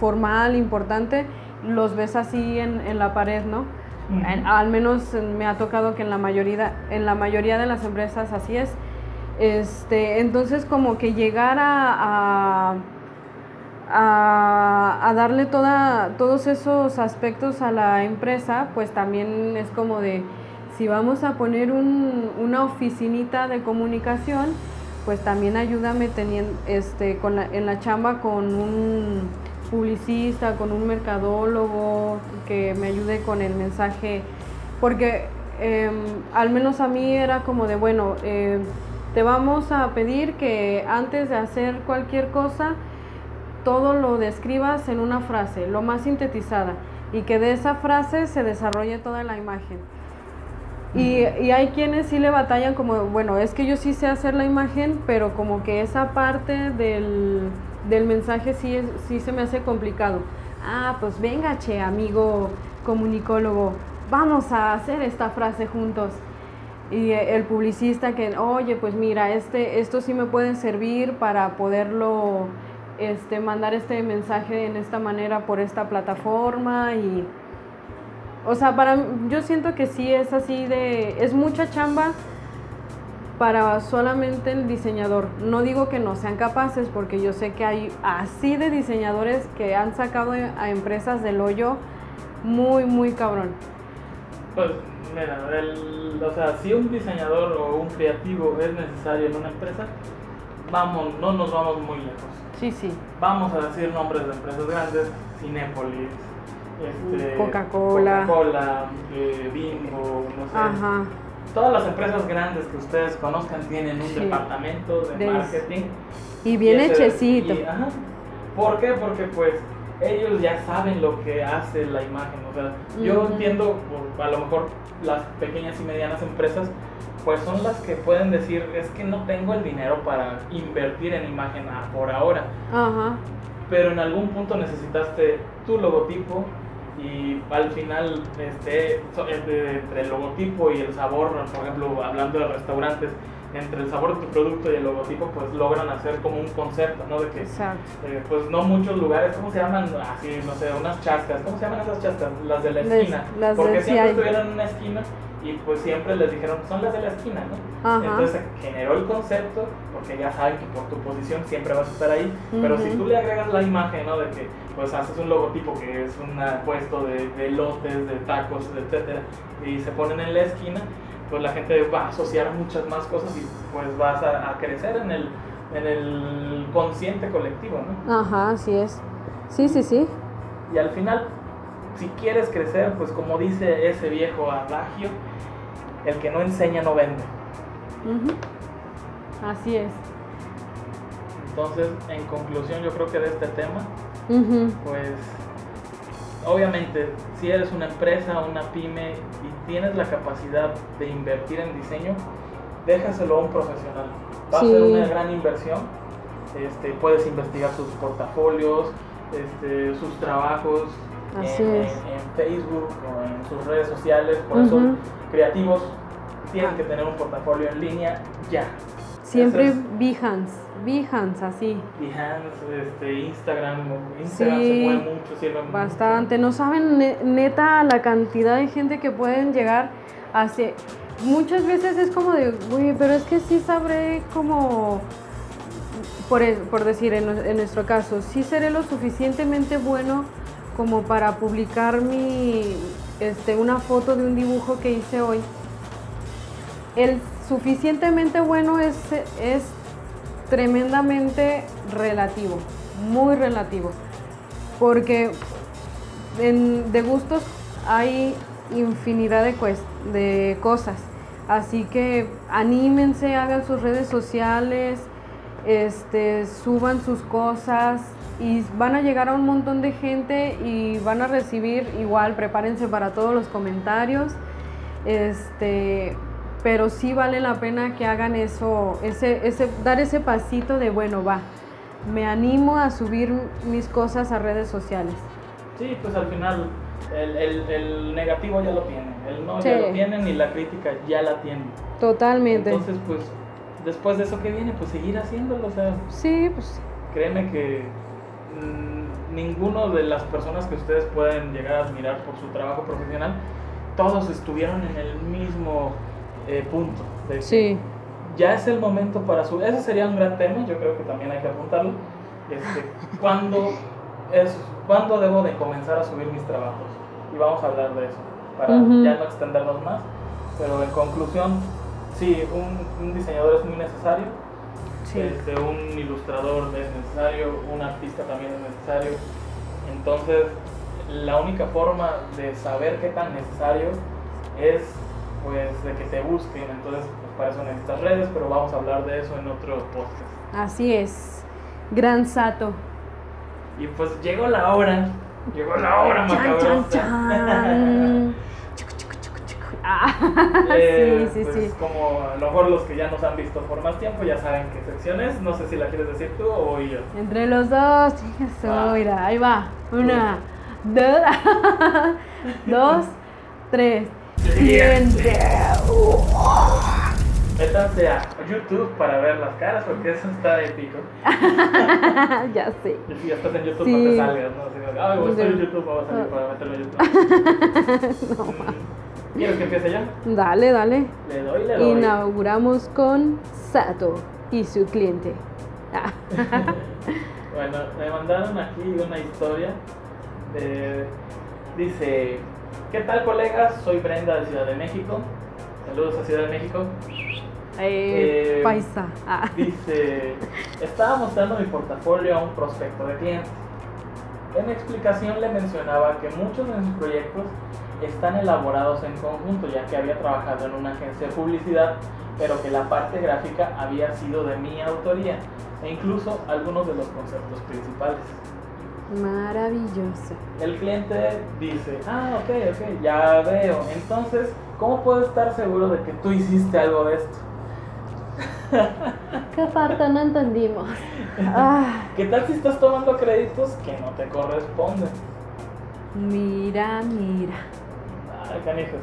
formal, importante, los ves así en, en la pared, ¿no? Al menos me ha tocado que en la mayoría, en la mayoría de las empresas así es. Este, entonces como que llegar a, a, a- a darle toda, todos esos aspectos a la empresa, pues también es como de, si vamos a poner un- una oficinita de comunicación, pues también ayúdame teniendo, este, con la- en la chamba con un publicista, con un mercadólogo, que me ayude con el mensaje, porque em, al menos a mí era como de, bueno, eh, te vamos a pedir que antes de hacer cualquier cosa, todo lo describas en una frase, lo más sintetizada, y que de esa frase se desarrolle toda la imagen. Y, y, hay quienes sí le batallan como, bueno, es que yo sí sé hacer la imagen, pero como que esa parte del, del mensaje sí, es, sí se me hace complicado. Ah, pues venga, che, amigo comunicólogo, vamos a hacer esta frase juntos. Y el publicista que, oye, pues mira, este, esto sí me puede servir para poderlo este, mandar este mensaje en esta manera por esta plataforma y o sea, para yo siento que sí es así de es mucha chamba para solamente el diseñador. No digo que no sean capaces porque yo sé que hay así de diseñadores que han sacado a empresas del hoyo muy muy cabrón. Pues mira, el, o sea, si un diseñador o un creativo es necesario en una empresa, vamos, no nos vamos muy lejos. Sí, sí. Vamos a decir nombres de empresas grandes, Cinépolis, este, Coca-Cola, Coca eh, Bimbo, no sé. Todas las empresas grandes que ustedes conozcan tienen un departamento de, marketing. Y bien hechecito. ¿Por qué? Porque pues ellos ya saben lo que hace la imagen. O sea, yo entiendo, a lo mejor las pequeñas y medianas empresas, pues son las que pueden decir, es que no tengo el dinero para invertir en imagen por ahora. Ajá. Pero en algún punto necesitaste tu logotipo, y al final este, entre el logotipo y el sabor, por ejemplo, hablando de restaurantes, entre el sabor de tu producto y el logotipo, pues logran hacer como un concepto, ¿no? De que, eh, pues no muchos lugares, ¿cómo se llaman? Así, no sé, unas chascas, ¿cómo se llaman esas chascas? Las de la esquina. Porque siempre estuvieron en una esquina y pues siempre les dijeron, son las de la esquina, ¿no? Entonces generó el concepto, porque ya saben que por tu posición siempre vas a estar ahí, pero si tú le agregas la imagen, ¿no? De que pues haces un logotipo que es un puesto de, de lotes, de tacos, etcétera, y se ponen en la esquina, pues la gente va a asociar muchas más cosas y pues vas a, crecer en el, en el consciente colectivo, ¿no? Ajá, así es. Sí, sí, sí. Y al final, si quieres crecer, pues como dice ese viejo adagio, el que no enseña no vende. Así es. Entonces, en conclusión, yo creo que de este tema, pues obviamente, si eres una empresa, una pyme y tienes la capacidad de invertir en diseño, déjaselo a un profesional. Va a ser una gran inversión. Este, puedes investigar sus portafolios, este, sus trabajos en, Facebook o en sus redes sociales. Por eso, creativos tienen que tener un portafolio en línea ya. Siempre Behance, Behance, así. Behance, este, Instagram, Instagram se mueve mucho, sirve Bastante, no saben neta la cantidad de gente que pueden llegar hacia... Muchas veces es como de, uy, pero es que sí sabré como, por, por decir, en, en nuestro caso, sí seré lo suficientemente bueno como para publicar mi, este, una foto de un dibujo que hice hoy. El suficientemente bueno es, es tremendamente relativo, muy relativo, porque de gustos hay infinidad de, de cosas, así que anímense, hagan sus redes sociales, este, suban sus cosas y van a llegar a un montón de gente y van a recibir igual, prepárense para todos los comentarios. Este, pero sí vale la pena que hagan eso, ese, ese, dar ese pasito de, bueno, va, me animo a subir mis cosas a redes sociales. Sí, pues al final el, el, el negativo ya lo tienen, el no ya lo tienen y la crítica ya la tienen. Totalmente. Entonces, pues, después de eso que viene, pues seguir haciéndolo, o sea. Sí, pues. Créeme que mmm, ninguno de las personas que ustedes pueden llegar a admirar por su trabajo profesional, todos estuvieron en el mismo eh, punto. De sí. Ya es el momento para subir. Ese sería un gran tema, yo creo que también hay que apuntarlo. Este, ¿cuándo, es, ¿Cuándo debo de comenzar a subir mis trabajos? Y vamos a hablar de eso, para ya no extendernos más. Pero en conclusión, sí, un, un diseñador es muy necesario. Este, un ilustrador es necesario, un artista también es necesario. Entonces, la única forma de saber qué tan necesario es pues de que te busquen. Entonces, pues para eso necesitas redes, pero vamos a hablar de eso en otro podcast. Así es. Gran Sato. Y pues llegó la hora, llegó la hora Chan, macabrosa. chan, chan. Chucu. Ah, Eh, sí, sí, pues, sí. Como a lo mejor los que ya nos han visto por más tiempo ya saben qué sección es. No sé si la quieres decir tú o yo. Entre los dos, chinga su, Va. mira, ahí va. Una, dos, dos, tres. Cliente. Métanse a YouTube para ver las caras porque eso está épico. ya sé. Y si ya estás en YouTube Sí. no te salgas, ¿no? Así, Ay, voy a estar en. YouTube, voy a salir para meterme a YouTube. Mm. ¿Quieres que empiece yo? Dale, dale. Le doy, le doy. Inauguramos con Sato y su cliente. Ah. Bueno, me mandaron aquí una historia. de- dice, ¿qué tal colegas? Soy Brenda de Ciudad de México. Saludos a Ciudad de México. Eh, Eh, paisa. Ah. Dice, estaba mostrando mi portafolio a un prospecto de clientes. En explicación le mencionaba que muchos de mis proyectos están elaborados en conjunto, ya que había trabajado en una agencia de publicidad, pero que la parte gráfica había sido de mi autoría, e incluso algunos de los conceptos principales. Maravilloso. El cliente dice, ah, ok, ok, ya veo. Entonces, ¿cómo puedo estar seguro de que tú hiciste algo de esto? ¿Qué parte no entendimos? Ah, ¿Qué tal si estás tomando créditos que no te corresponden? mira, mira. Ay, canijos.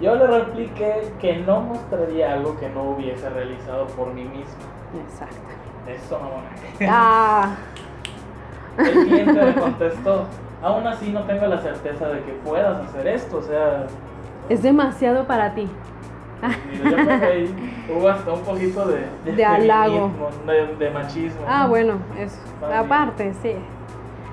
Yo le repliqué que no mostraría algo que no hubiese realizado por mí mismo. Exacto. Eso, mamona. Ah, El cliente me contestó, aún así no tengo la certeza de que puedas hacer esto. O sea, es demasiado para ti. yo creo que ahí hubo hasta un poquito de, De halago. feminismo, de, de machismo. Ah, ¿no? bueno, eso. Aparte, sí.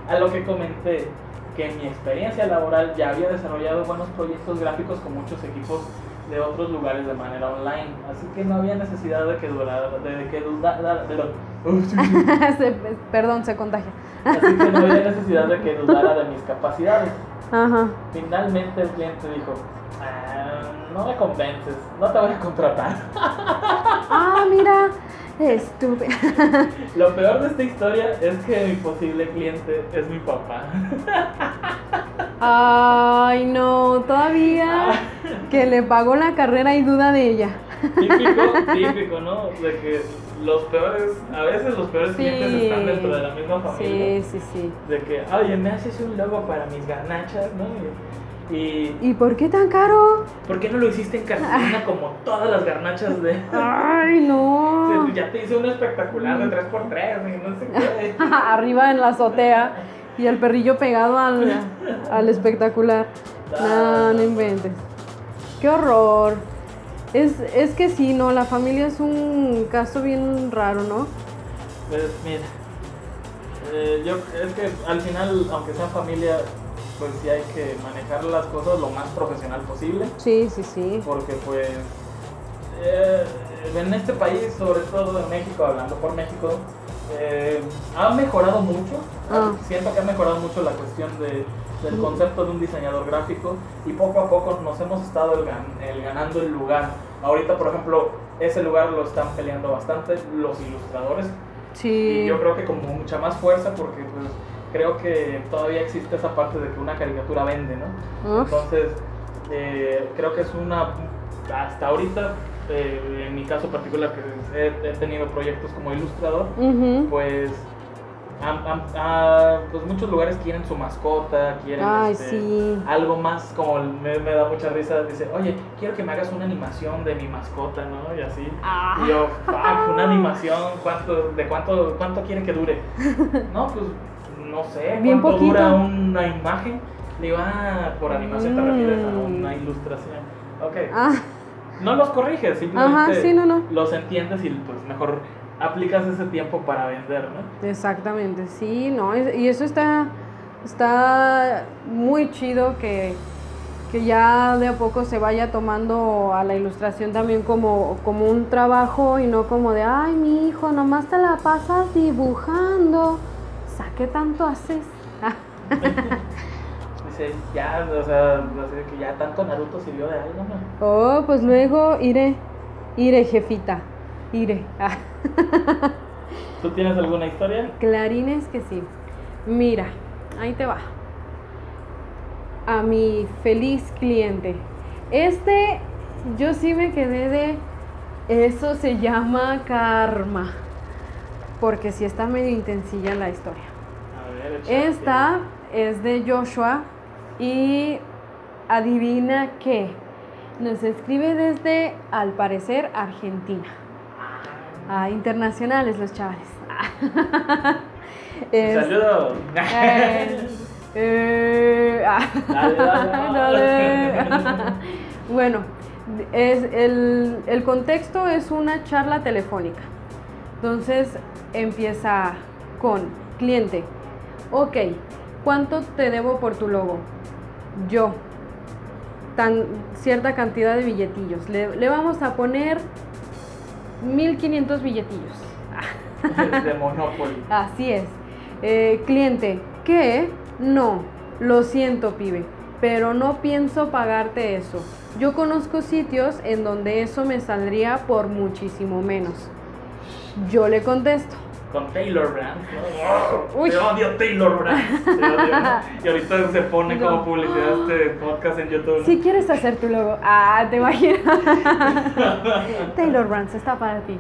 A lo que comenté que en mi experiencia laboral ya había desarrollado buenos proyectos gráficos con muchos equipos de otros lugares de manera online, así que no había necesidad de que durara, de que dudara, de lo- Se- perdón, se contagia. así que no había necesidad de que dudara de mis capacidades. Ajá. Finalmente el cliente dijo, "Ah, no me convences, no te voy a contratar. Ah, mira. Estúpido. Lo peor de esta historia es que mi posible cliente es mi papá. Ay, no, todavía que le pagó la carrera y duda de ella. Típico, típico, ¿no? De que los peores, a veces los peores clientes están dentro de la misma familia. Sí, sí, sí. De que, oye, me haces un logo para mis garnachas, ¿no? Y, y, ¿Y por qué tan caro? ¿por qué no lo hiciste en cartulina como todas las garnachas de... Ay, no. Ya te hice uno espectacular de 3x3 y no sé qué. Arriba en la azotea y el perrillo pegado al, al espectacular. No, no inventes. Qué horror. Es, es que sí, no, la familia es un caso bien raro, ¿no? Pues mira, eh, yo es que al final, aunque sea familia, pues sí hay que manejar las cosas lo más profesional posible. Sí, sí, sí. porque pues eh, en este país, sobre todo en México, hablando por México, eh, ha mejorado mucho. Ah. Siento que ha mejorado mucho la cuestión de, del concepto de un diseñador gráfico y poco a poco nos hemos estado el gan- el ganando el lugar. Ahorita, por ejemplo, ese lugar lo están peleando bastante los ilustradores Sí. y yo creo que con mucha más fuerza porque pues creo que todavía existe esa parte de que una caricatura vende, ¿no? Uf. Entonces, eh, creo que es una, hasta ahorita, eh, en mi caso particular, que he, he tenido proyectos como ilustrador, Ujú. pues, pues muchos lugares quieren su mascota, quieren Ay, este, sí. algo más, como me, me da mucha risa, dice, oye, quiero que me hagas una animación de mi mascota, ¿no? Y así. Ah. Y yo, fuck, una animación, ¿cuánto, ¿de cuánto, cuánto quiere que dure? No, pues no sé, Bien ¿cuánto poquito. dura una imagen? Le digo, ah, por animación te refieres a Mm. una ilustración. Ok. Ah, No los corriges, simplemente Ajá, sí, no, no. los entiendes y pues mejor aplicas ese tiempo para vender, ¿no? exactamente, sí, no, y eso está, está muy chido que, que ya de a poco se vaya tomando a la ilustración también como, como un trabajo y no como de, ay, mi hijo, nomás te la pasas dibujando, o sea, ¿qué tanto haces? Dice, ya, o sea, que ya tanto Naruto sirvió de algo, ¿no? oh, pues luego iré, iré, jefita, iré. ¿Tú tienes alguna historia? Clarines que sí. Mira, ahí te va. A mi feliz cliente. Este, yo sí me quedé de. Eso se llama karma. Porque sí está medio intensilla la historia. A ver. Esta es de Joshua y adivina qué. Nos escribe desde, al parecer, Argentina. Ah, internacionales los chavales. Es- Saludos. eh, eh, ah. Dale, dale, Dale. bueno, es el, el contexto es una charla telefónica. Entonces empieza con cliente. Ok, ¿cuánto te debo por tu logo? Yo. Tan, cierta cantidad de billetillos. Le, le vamos a poner 1500 billetillos. de Monopoly. Así es. Eh, cliente, ¿qué? No, lo siento, pibe, pero no pienso pagarte eso. Yo conozco sitios en donde eso me saldría por muchísimo menos. Yo le contesto. Con Taylor Brands, ¿no? Te odio Taylor Brands. Te odio, ¿no? Y ahorita se pone como publicidad este podcast en YouTube. ¿no? Si quieres hacer tu logo, ah, te imaginas. Taylor Brands está para ti.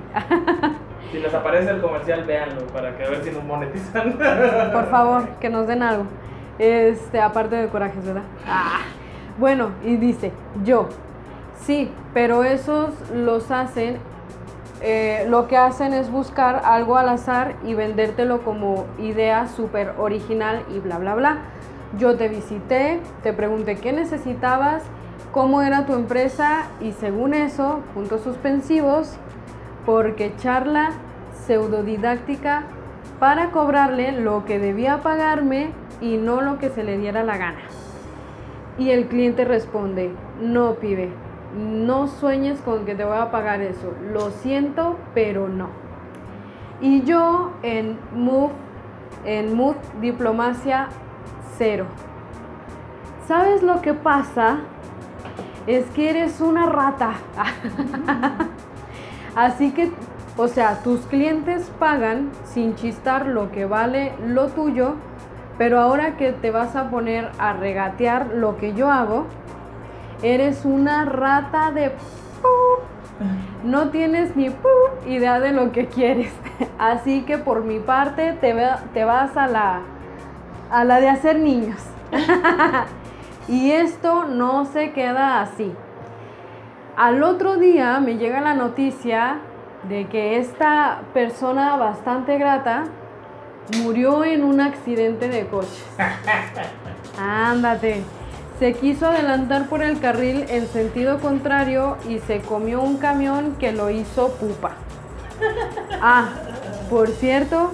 Si les aparece el comercial, véanlo para que a ver si nos monetizan. Por favor, que nos den algo. Este, aparte de corajes, ¿verdad? Ah, bueno, y dice, yo, sí, pero esos los hacen, eh, lo que hacen es buscar algo al azar y vendértelo como idea súper original y bla, bla, bla. Yo te visité, te pregunté qué necesitabas, cómo era tu empresa y según eso, puntos suspensivos, porque charla pseudodidáctica para cobrarle lo que debía pagarme y no lo que se le diera la gana. Y el cliente responde, no pibe, no sueñes con que te voy a pagar eso, lo siento, pero no. Y yo en Move, en Move Diplomacia cero. ¿Sabes lo que pasa? Es que eres una rata. Así que, o sea, tus clientes pagan sin chistar lo que vale lo tuyo, pero ahora que te vas a poner a regatear lo que yo hago, eres una rata de... No tienes ni idea de lo que quieres. Así que por mi parte te, te vas a la, a la de hacer niños. y esto no se queda así. Al otro día me llega la noticia de que esta persona bastante grata murió en un accidente de coches. Ándate. Se quiso adelantar por el carril en sentido contrario y se comió un camión que lo hizo pupa. Ah, por cierto,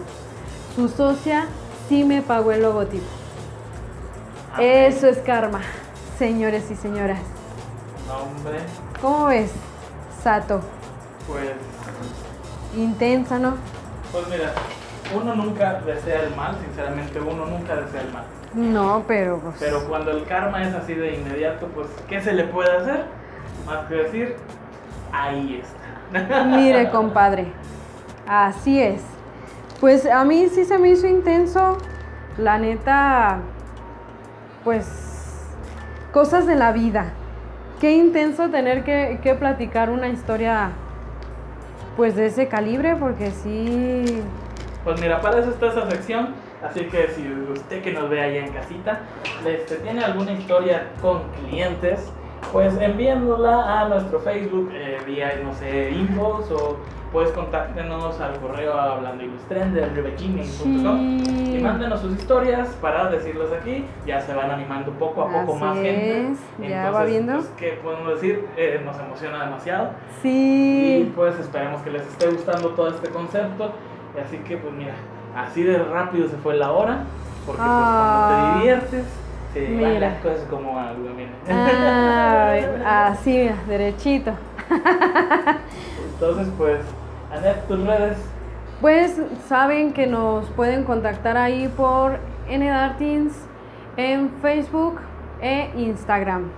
su socia sí me pagó el logotipo. Eso es karma, señores y señoras. No, hombre, ¿Cómo ves, Sato? pues, Intensa, ¿no? pues mira, uno nunca desea el mal, sinceramente, uno nunca desea el mal. No, pero pues. Pero cuando el karma es así de inmediato, pues, ¿qué se le puede hacer? Más que decir, ahí está. Mire, compadre. Así es. Pues a mí sí se me hizo intenso. La neta. Pues. Cosas de la vida. Qué intenso tener que, que platicar una historia. Pues de ese calibre, porque sí. Pues mira, para eso está esa sección. Así que si usted que nos ve allá en casita, este, tiene alguna historia con clientes, pues enviándola a nuestro Facebook eh, vía, no sé, inbox o pues contáctenos al correo hablando y Sí. mándenos sus historias para decirlas aquí. Ya se van animando poco a poco Así más gente. es, ya va viendo. Pues, ¿qué podemos decir? Eh, nos emociona demasiado. Y Sí. pues esperemos que les esté gustando todo este concepto. Y así que pues mira, así de rápido se fue la hora. Porque pues Ah, cuando te diviertes, se van las cosas como algo, mira. Ah, así, derechito. Entonces pues, Anet, tus redes. Pues saben que nos pueden contactar ahí por NDartins en Facebook e Instagram.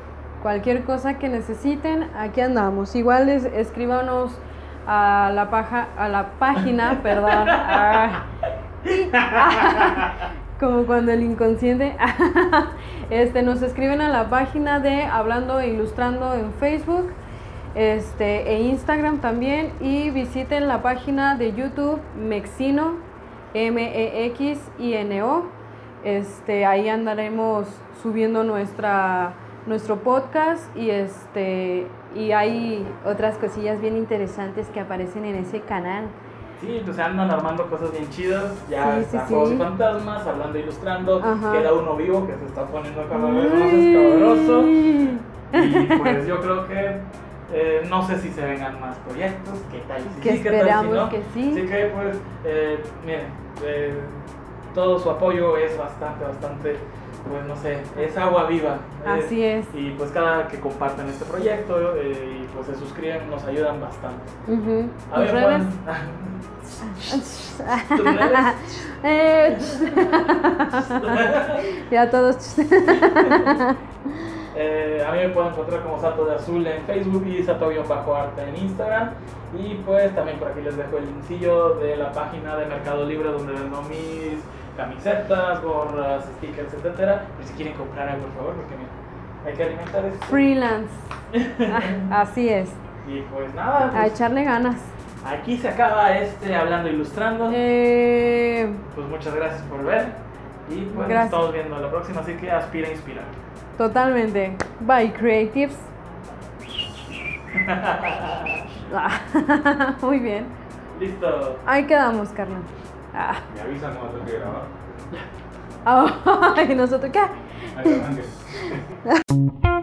Cualquier cosa que necesiten, aquí andamos. Igual les, escríbanos a la, paja, a la página, perdón. Como cuando el inconsciente. este, nos escriben a la página de Hablando e Ilustrando en Facebook este, e Instagram también. Y visiten la página de YouTube Mexino, M-E-X-I-N-O. Este, ahí andaremos subiendo nuestra, nuestro podcast y, este, y hay otras cosillas bien interesantes que aparecen en ese canal. Sí, pues se andan armando cosas bien chidas. Ya sí, está Juegos y Fantasmas, hablando, ilustrando. Queda uno vivo que se está poniendo cada vez más escabroso. Y pues yo creo que eh, no sé si se vengan más proyectos, qué tal si que sí, esperamos tal si que sí. Así que pues, eh, miren, eh, todo su apoyo es bastante, bastante, pues no sé, es agua viva. Así es. Y pues cada que comparten este proyecto y pues se suscriben nos ayudan bastante. A ver, Juan. eh, ya todos. eh, a mí me pueden encontrar como Sato de Azul en Facebook y Sato-Arte en Instagram. Y pues también por aquí les dejo el linkcillo de la página de Mercado Libre donde vendo mis camisetas, gorras, stickers, etcétera. Por si quieren comprar algo, por favor, porque hay que alimentar esto. Freelance. Ah, así es. Y pues nada. a pues, echarle ganas. Aquí se acaba este Hablando Ilustrando. Eh... Pues muchas gracias por ver. Y pues nos estamos viendo la próxima, así que aspira a inspirar. Totalmente. Bye, creatives. Muy bien. Listo. Ahí quedamos, carnal. Ah. Me avisan cuando tengo que grabar. ¿Y nosotros qué?